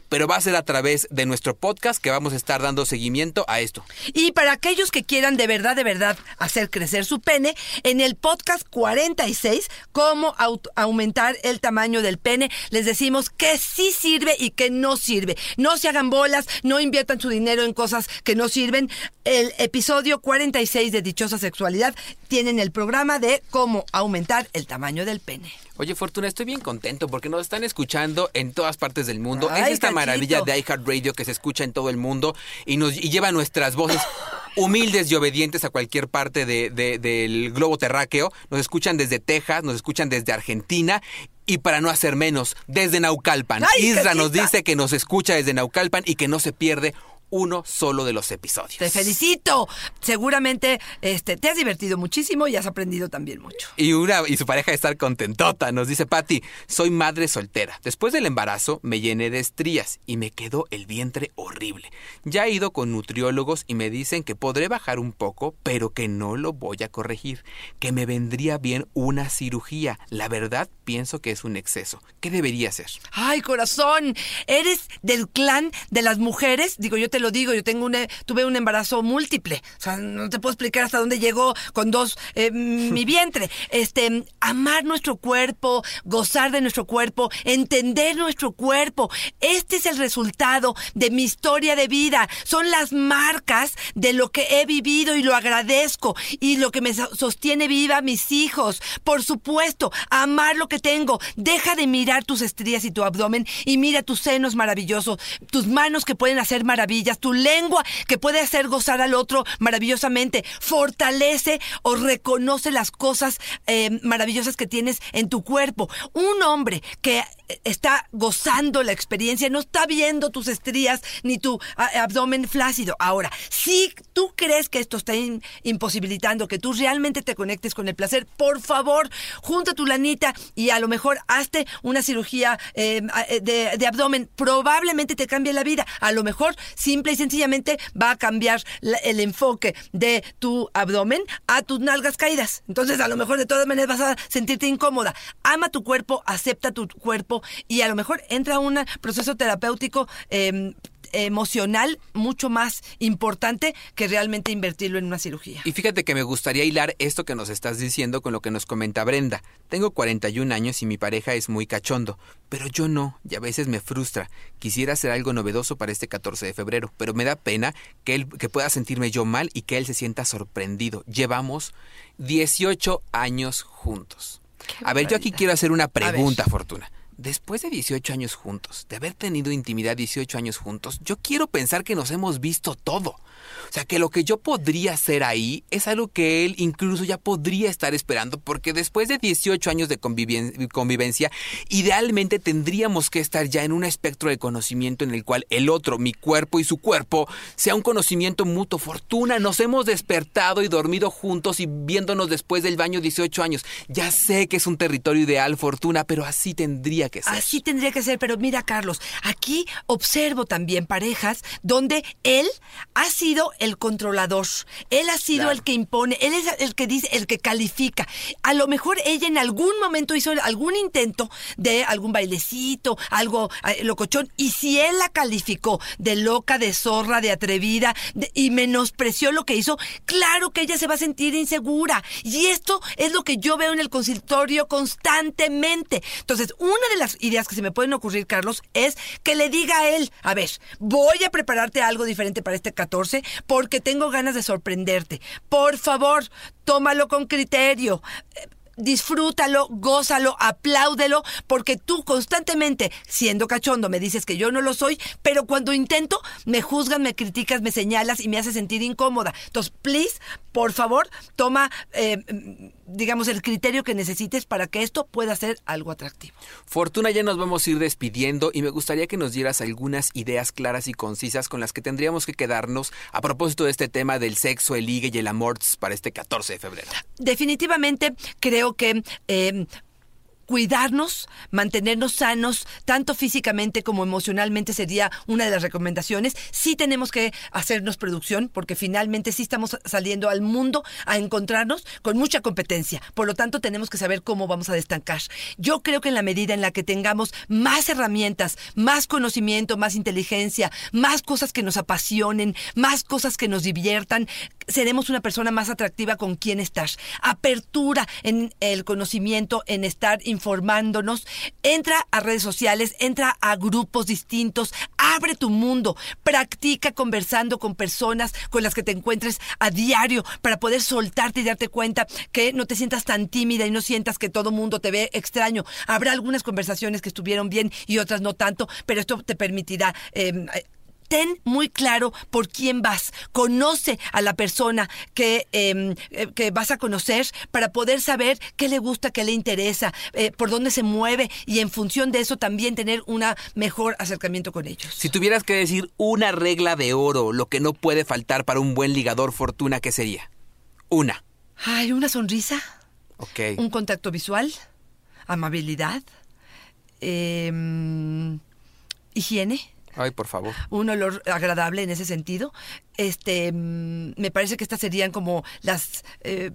pero va a ser a través de nuestro podcast que vamos a estar dando seguimiento a esto. Y para aquellos que quieran de verdad, de verdad hacer crecer su pene, en el podcast 46, cómo aumentar el tamaño del pene, les decimos que sí sirve y que no sirve. No se hagan bolas, no inviertan su dinero en cosas que no sirven. El episodio 46 de Dichosa Sexualidad tienen el programa de cómo aumentar el tamaño del pene. Oye, Fortuna, estoy bien contento porque nos están escuchando en todas partes del mundo. Ay, es esta cachito. maravilla de iHeartRadio que se escucha en todo el mundo y nos y lleva nuestras voces humildes y obedientes a cualquier parte de- de- del globo terráqueo. Nos escuchan desde Texas, nos escuchan desde Argentina. Y para no hacer menos, desde Naucalpan. Ay, Isra nos dice que nos escucha desde Naucalpan y que no se pierde uno solo de los episodios. Te felicito. Seguramente este, te has divertido muchísimo y has aprendido también mucho. Y, una, y su pareja de estar contentota. Nos dice Patty, soy madre soltera. Después del embarazo me llené de estrías y me quedó el vientre horrible. Ya he ido con nutriólogos y me dicen que podré bajar un poco, pero que no lo voy a corregir. Que me vendría bien una cirugía. La verdad pienso que es un exceso. ¿Qué debería hacer? Ay, corazón, eres del clan de las mujeres. Digo, yo te lo digo, yo tengo un, eh, tuve un embarazo múltiple. O sea, no te puedo explicar hasta dónde llegó con dos eh, mi vientre. Este, amar nuestro cuerpo, gozar de nuestro cuerpo, entender nuestro cuerpo. Este es el resultado de mi historia de vida. Son las marcas de lo que he vivido y lo agradezco y lo que me so- sostiene viva mis hijos. Por supuesto, amar lo que tengo. Deja de mirar tus estrías y tu abdomen y mira tus senos maravillosos, tus manos que pueden hacer maravillas, tu lengua que puede hacer gozar al otro maravillosamente. Fortalece o reconoce las cosas eh, maravillosas que tienes en tu cuerpo. Un hombre que está gozando la experiencia no está viendo tus estrías ni tu abdomen flácido. Ahora, si tú crees que esto está imposibilitando que tú realmente te conectes con el placer, por favor, junta tu lanita y a lo mejor hazte una cirugía a- eh, de, abdomen. Probablemente te cambie la vida. A lo mejor, simple y sencillamente, va a cambiar el enfoque de tu abdomen a tus nalgas caídas. Entonces, a lo mejor de todas maneras vas a sentirte incómoda. Ama tu cuerpo, acepta tu cuerpo y a lo mejor entra un proceso terapéutico. eh, emocional mucho más importante que realmente invertirlo en una cirugía. Y fíjate que me gustaría hilar esto que nos estás diciendo con lo que nos comenta Brenda. Tengo 41 años y mi pareja es muy cachondo, pero yo no, y a veces me frustra. Quisiera hacer algo novedoso para este 14 de febrero, pero me da pena que él que pueda sentirme yo mal y que él se sienta sorprendido. Llevamos 18 años juntos. A ver, yo aquí quiero hacer una pregunta, Fortuna. Después de 18 años juntos, de haber tenido intimidad 18 años juntos, yo quiero pensar que nos hemos visto todo. O sea, que lo que yo podría hacer ahí es algo que él incluso ya podría estar esperando, porque después de 18 años de convivien- convivencia, idealmente tendríamos que estar ya en un espectro de conocimiento en el cual el otro, mi cuerpo y su cuerpo, sea un conocimiento mutuo. Fortuna, nos hemos despertado y dormido juntos y viéndonos después del baño 18 años. Ya sé que es un territorio ideal, Fortuna, pero así tendría que ser. Así tendría que ser, pero mira, Carlos, aquí observo también parejas donde él ha sido el controlador, él ha sido Claro. el que impone, él es el que dice, el que califica. A lo mejor ella en algún momento hizo algún intento de algún bailecito, algo eh, locochón, y si él la calificó de loca, de zorra, de atrevida, de- y menospreció lo que hizo, claro que ella se va a sentir insegura. Y esto es lo que yo veo en el consultorio constantemente. Entonces, una de las ideas que se me pueden ocurrir, Carlos, es que le diga a él, a ver, voy a prepararte algo diferente para este 14 porque tengo ganas de sorprenderte. Por favor, tómalo con criterio. Eh, Disfrútalo, gózalo, apláudelo, porque tú constantemente, siendo cachondo, me dices que yo no lo soy, pero cuando intento, me juzgas, me criticas, me señalas y me hace sentir incómoda. Entonces, please, por favor, toma, eh, digamos, el criterio que necesites para que esto pueda ser algo atractivo. Fortuna, ya nos vamos a ir despidiendo y me gustaría que nos dieras algunas ideas claras y concisas con las que tendríamos que quedarnos a propósito de este tema del sexo, el ligue y el amor para este 14 de febrero. Definitivamente creo que eh, cuidarnos, mantenernos sanos, tanto físicamente como emocionalmente sería una de las recomendaciones. Sí tenemos que hacernos producción, porque finalmente sí estamos saliendo al mundo a encontrarnos con mucha competencia. Por lo tanto, tenemos que saber cómo vamos a destancar. Yo creo que en la medida en la que tengamos más herramientas, más conocimiento, más inteligencia, más cosas que nos apasionen, más cosas que nos diviertan, seremos una persona más atractiva con quien estar. Apertura en el conocimiento, en estar informándonos. Entra a redes sociales, entra a grupos distintos, abre tu mundo, practica conversando con personas con las que te encuentres a diario para poder soltarte y darte cuenta que no te sientas tan tímida y no sientas que todo mundo te ve extraño. Habrá algunas conversaciones que estuvieron bien y otras no tanto, pero esto te permitirá... eh, ten muy claro por quién vas. Conoce a la persona que, eh, eh, que vas a conocer para poder saber qué le gusta, qué le interesa, eh, por dónde se mueve y en función de eso también tener un mejor acercamiento con ellos. Si tuvieras que decir una regla de oro, lo que no puede faltar para un buen ligador Fortuna, ¿qué sería? Una. Ay, una sonrisa, Ok. un contacto visual, amabilidad, eh, higiene. Ay, por favor. un olor agradable en ese sentido. Este, mm, me parece que estas serían como las eh,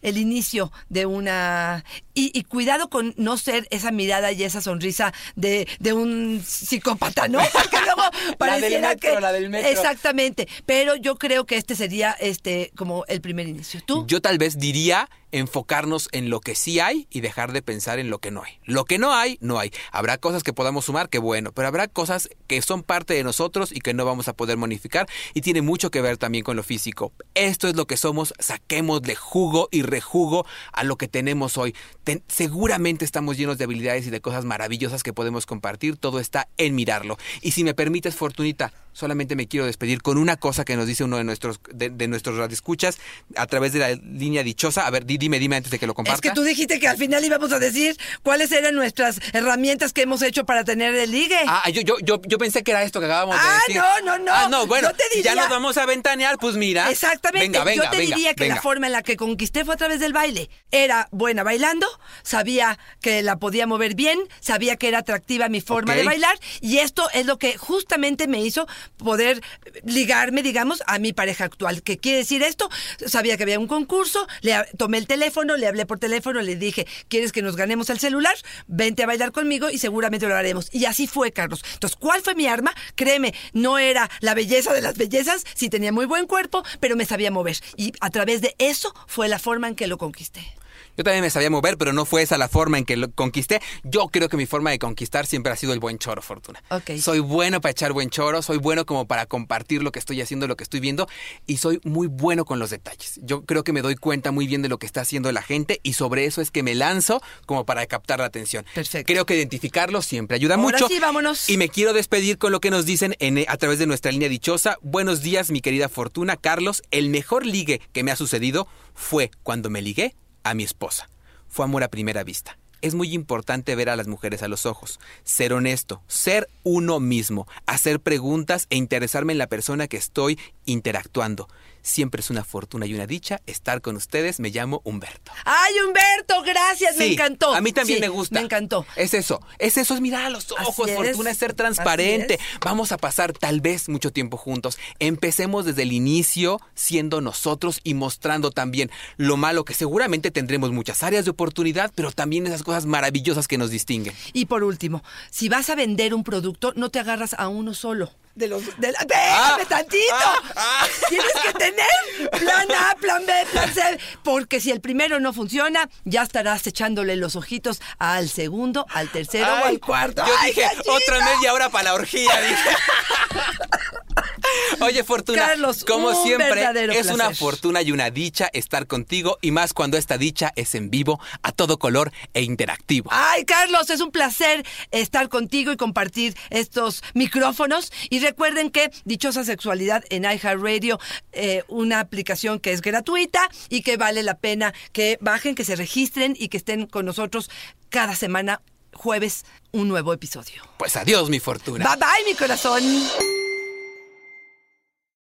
el inicio de una y, y cuidado con no ser esa mirada y esa sonrisa de, de un psicópata, ¿no? Porque luego pareciera metro, que la del metro. exactamente. Pero yo creo que este sería este como el primer inicio. ¿Tú? Yo tal vez diría enfocarnos en lo que sí hay y dejar de pensar en lo que no hay. Lo que no hay, no hay. Habrá cosas que podamos sumar, que bueno, pero habrá cosas que son parte de nosotros y que no vamos a poder modificar y tiene mucho que ver también con lo físico. Esto es lo que somos, saquémosle jugo y rejugo a lo que tenemos hoy. Ten- seguramente estamos llenos de habilidades y de cosas maravillosas que podemos compartir, todo está en mirarlo. Y si me permites, Fortunita, solamente me quiero despedir con una cosa que nos dice uno de nuestros de, de nuestros radioescuchas a través de la línea dichosa. A ver, di- dime, dime antes de que lo comparta. Es que tú dijiste que al final íbamos a decir cuáles eran nuestras herramientas que hemos hecho para tener el ligue. Ah, yo, yo, yo, yo pensé que era esto que acabamos Ah, de decir. no, no, no. Ah, no, bueno, Yo te si ya nos vamos a ventanear, pues mira. Exactamente. Venga, venga, Yo te venga, diría que la forma en la que conquisté fue a través del baile. Era buena bailando, sabía que la podía mover bien, sabía que era atractiva mi forma de bailar y esto es lo que justamente me hizo poder ligarme, digamos, a mi pareja actual. ¿Qué quiere decir esto? Sabía que había un concurso, le tomé el teléfono, le hablé por teléfono, le dije, ¿quieres que nos ganemos el celular? Vente a bailar conmigo y seguramente lo haremos. Y así fue, Carlos. Entonces, ¿cuál fue mi arma? Créeme, no era la belleza de las bellezas, sí tenía muy buen cuerpo, pero me sabía mover. Y a través de eso fue la forma en que lo conquisté. Yo también me sabía mover, pero no fue esa la forma en que lo conquisté. Yo creo que mi forma de conquistar siempre ha sido el buen choro, Fortuna. Ok. Soy bueno para echar buen choro, soy bueno como para compartir lo que estoy haciendo, lo que estoy viendo, y soy muy bueno con los detalles. Yo creo que me doy cuenta muy bien de lo que está haciendo la gente, y sobre eso es que me lanzo como para captar la atención. Perfecto. Creo que identificarlo siempre ayuda Ahora mucho. sí, vámonos. Y me quiero despedir con lo que nos dicen en, a través de nuestra línea dichosa. Buenos días, mi querida Fortuna. Carlos, el mejor ligue que me ha sucedido fue cuando me ligué a mi esposa. Fue amor a primera vista. Es muy importante ver a las mujeres a los ojos, ser honesto, ser uno mismo, hacer preguntas e interesarme en la persona que estoy interactuando. Siempre es una fortuna y una dicha estar con ustedes. Me llamo Humberto. ¡Ay, Humberto! Gracias, me encantó. A mí también Sí, me gusta. Me encantó. Es eso, es eso, es mirar a los ojos. Así Fortuna es ser transparente. Vamos a pasar tal vez mucho tiempo juntos. Empecemos desde el inicio siendo nosotros y mostrando también lo malo que seguramente tendremos muchas áreas de oportunidad, pero también esas cosas maravillosas que nos distinguen. Y por último, si vas a vender un producto, no te agarras a uno solo. De los. De la, ¡Déjame Ah, tantito! ah, ah. Tienes que tener plan A, plan B, plan C. Porque si el primero no funciona, ya estarás echándole los ojitos al segundo, al tercero o Ay, al cuarto. Yo ¡Ay, dije, gallina! otra media hora para la orgía, dije. Oye, Fortuna, Carlos, como un siempre, es una fortuna y una dicha estar contigo, y más cuando esta dicha es en vivo, a todo color e interactivo. Ay, Carlos, es un placer estar contigo y compartir estos micrófonos. Y recuerden que Dichosa Sexualidad en iHeartRadio, eh, una aplicación que es gratuita y que vale la pena que bajen, que se registren y que estén con nosotros cada semana, jueves, un nuevo episodio. Pues adiós, mi Fortuna. Bye bye, mi corazón.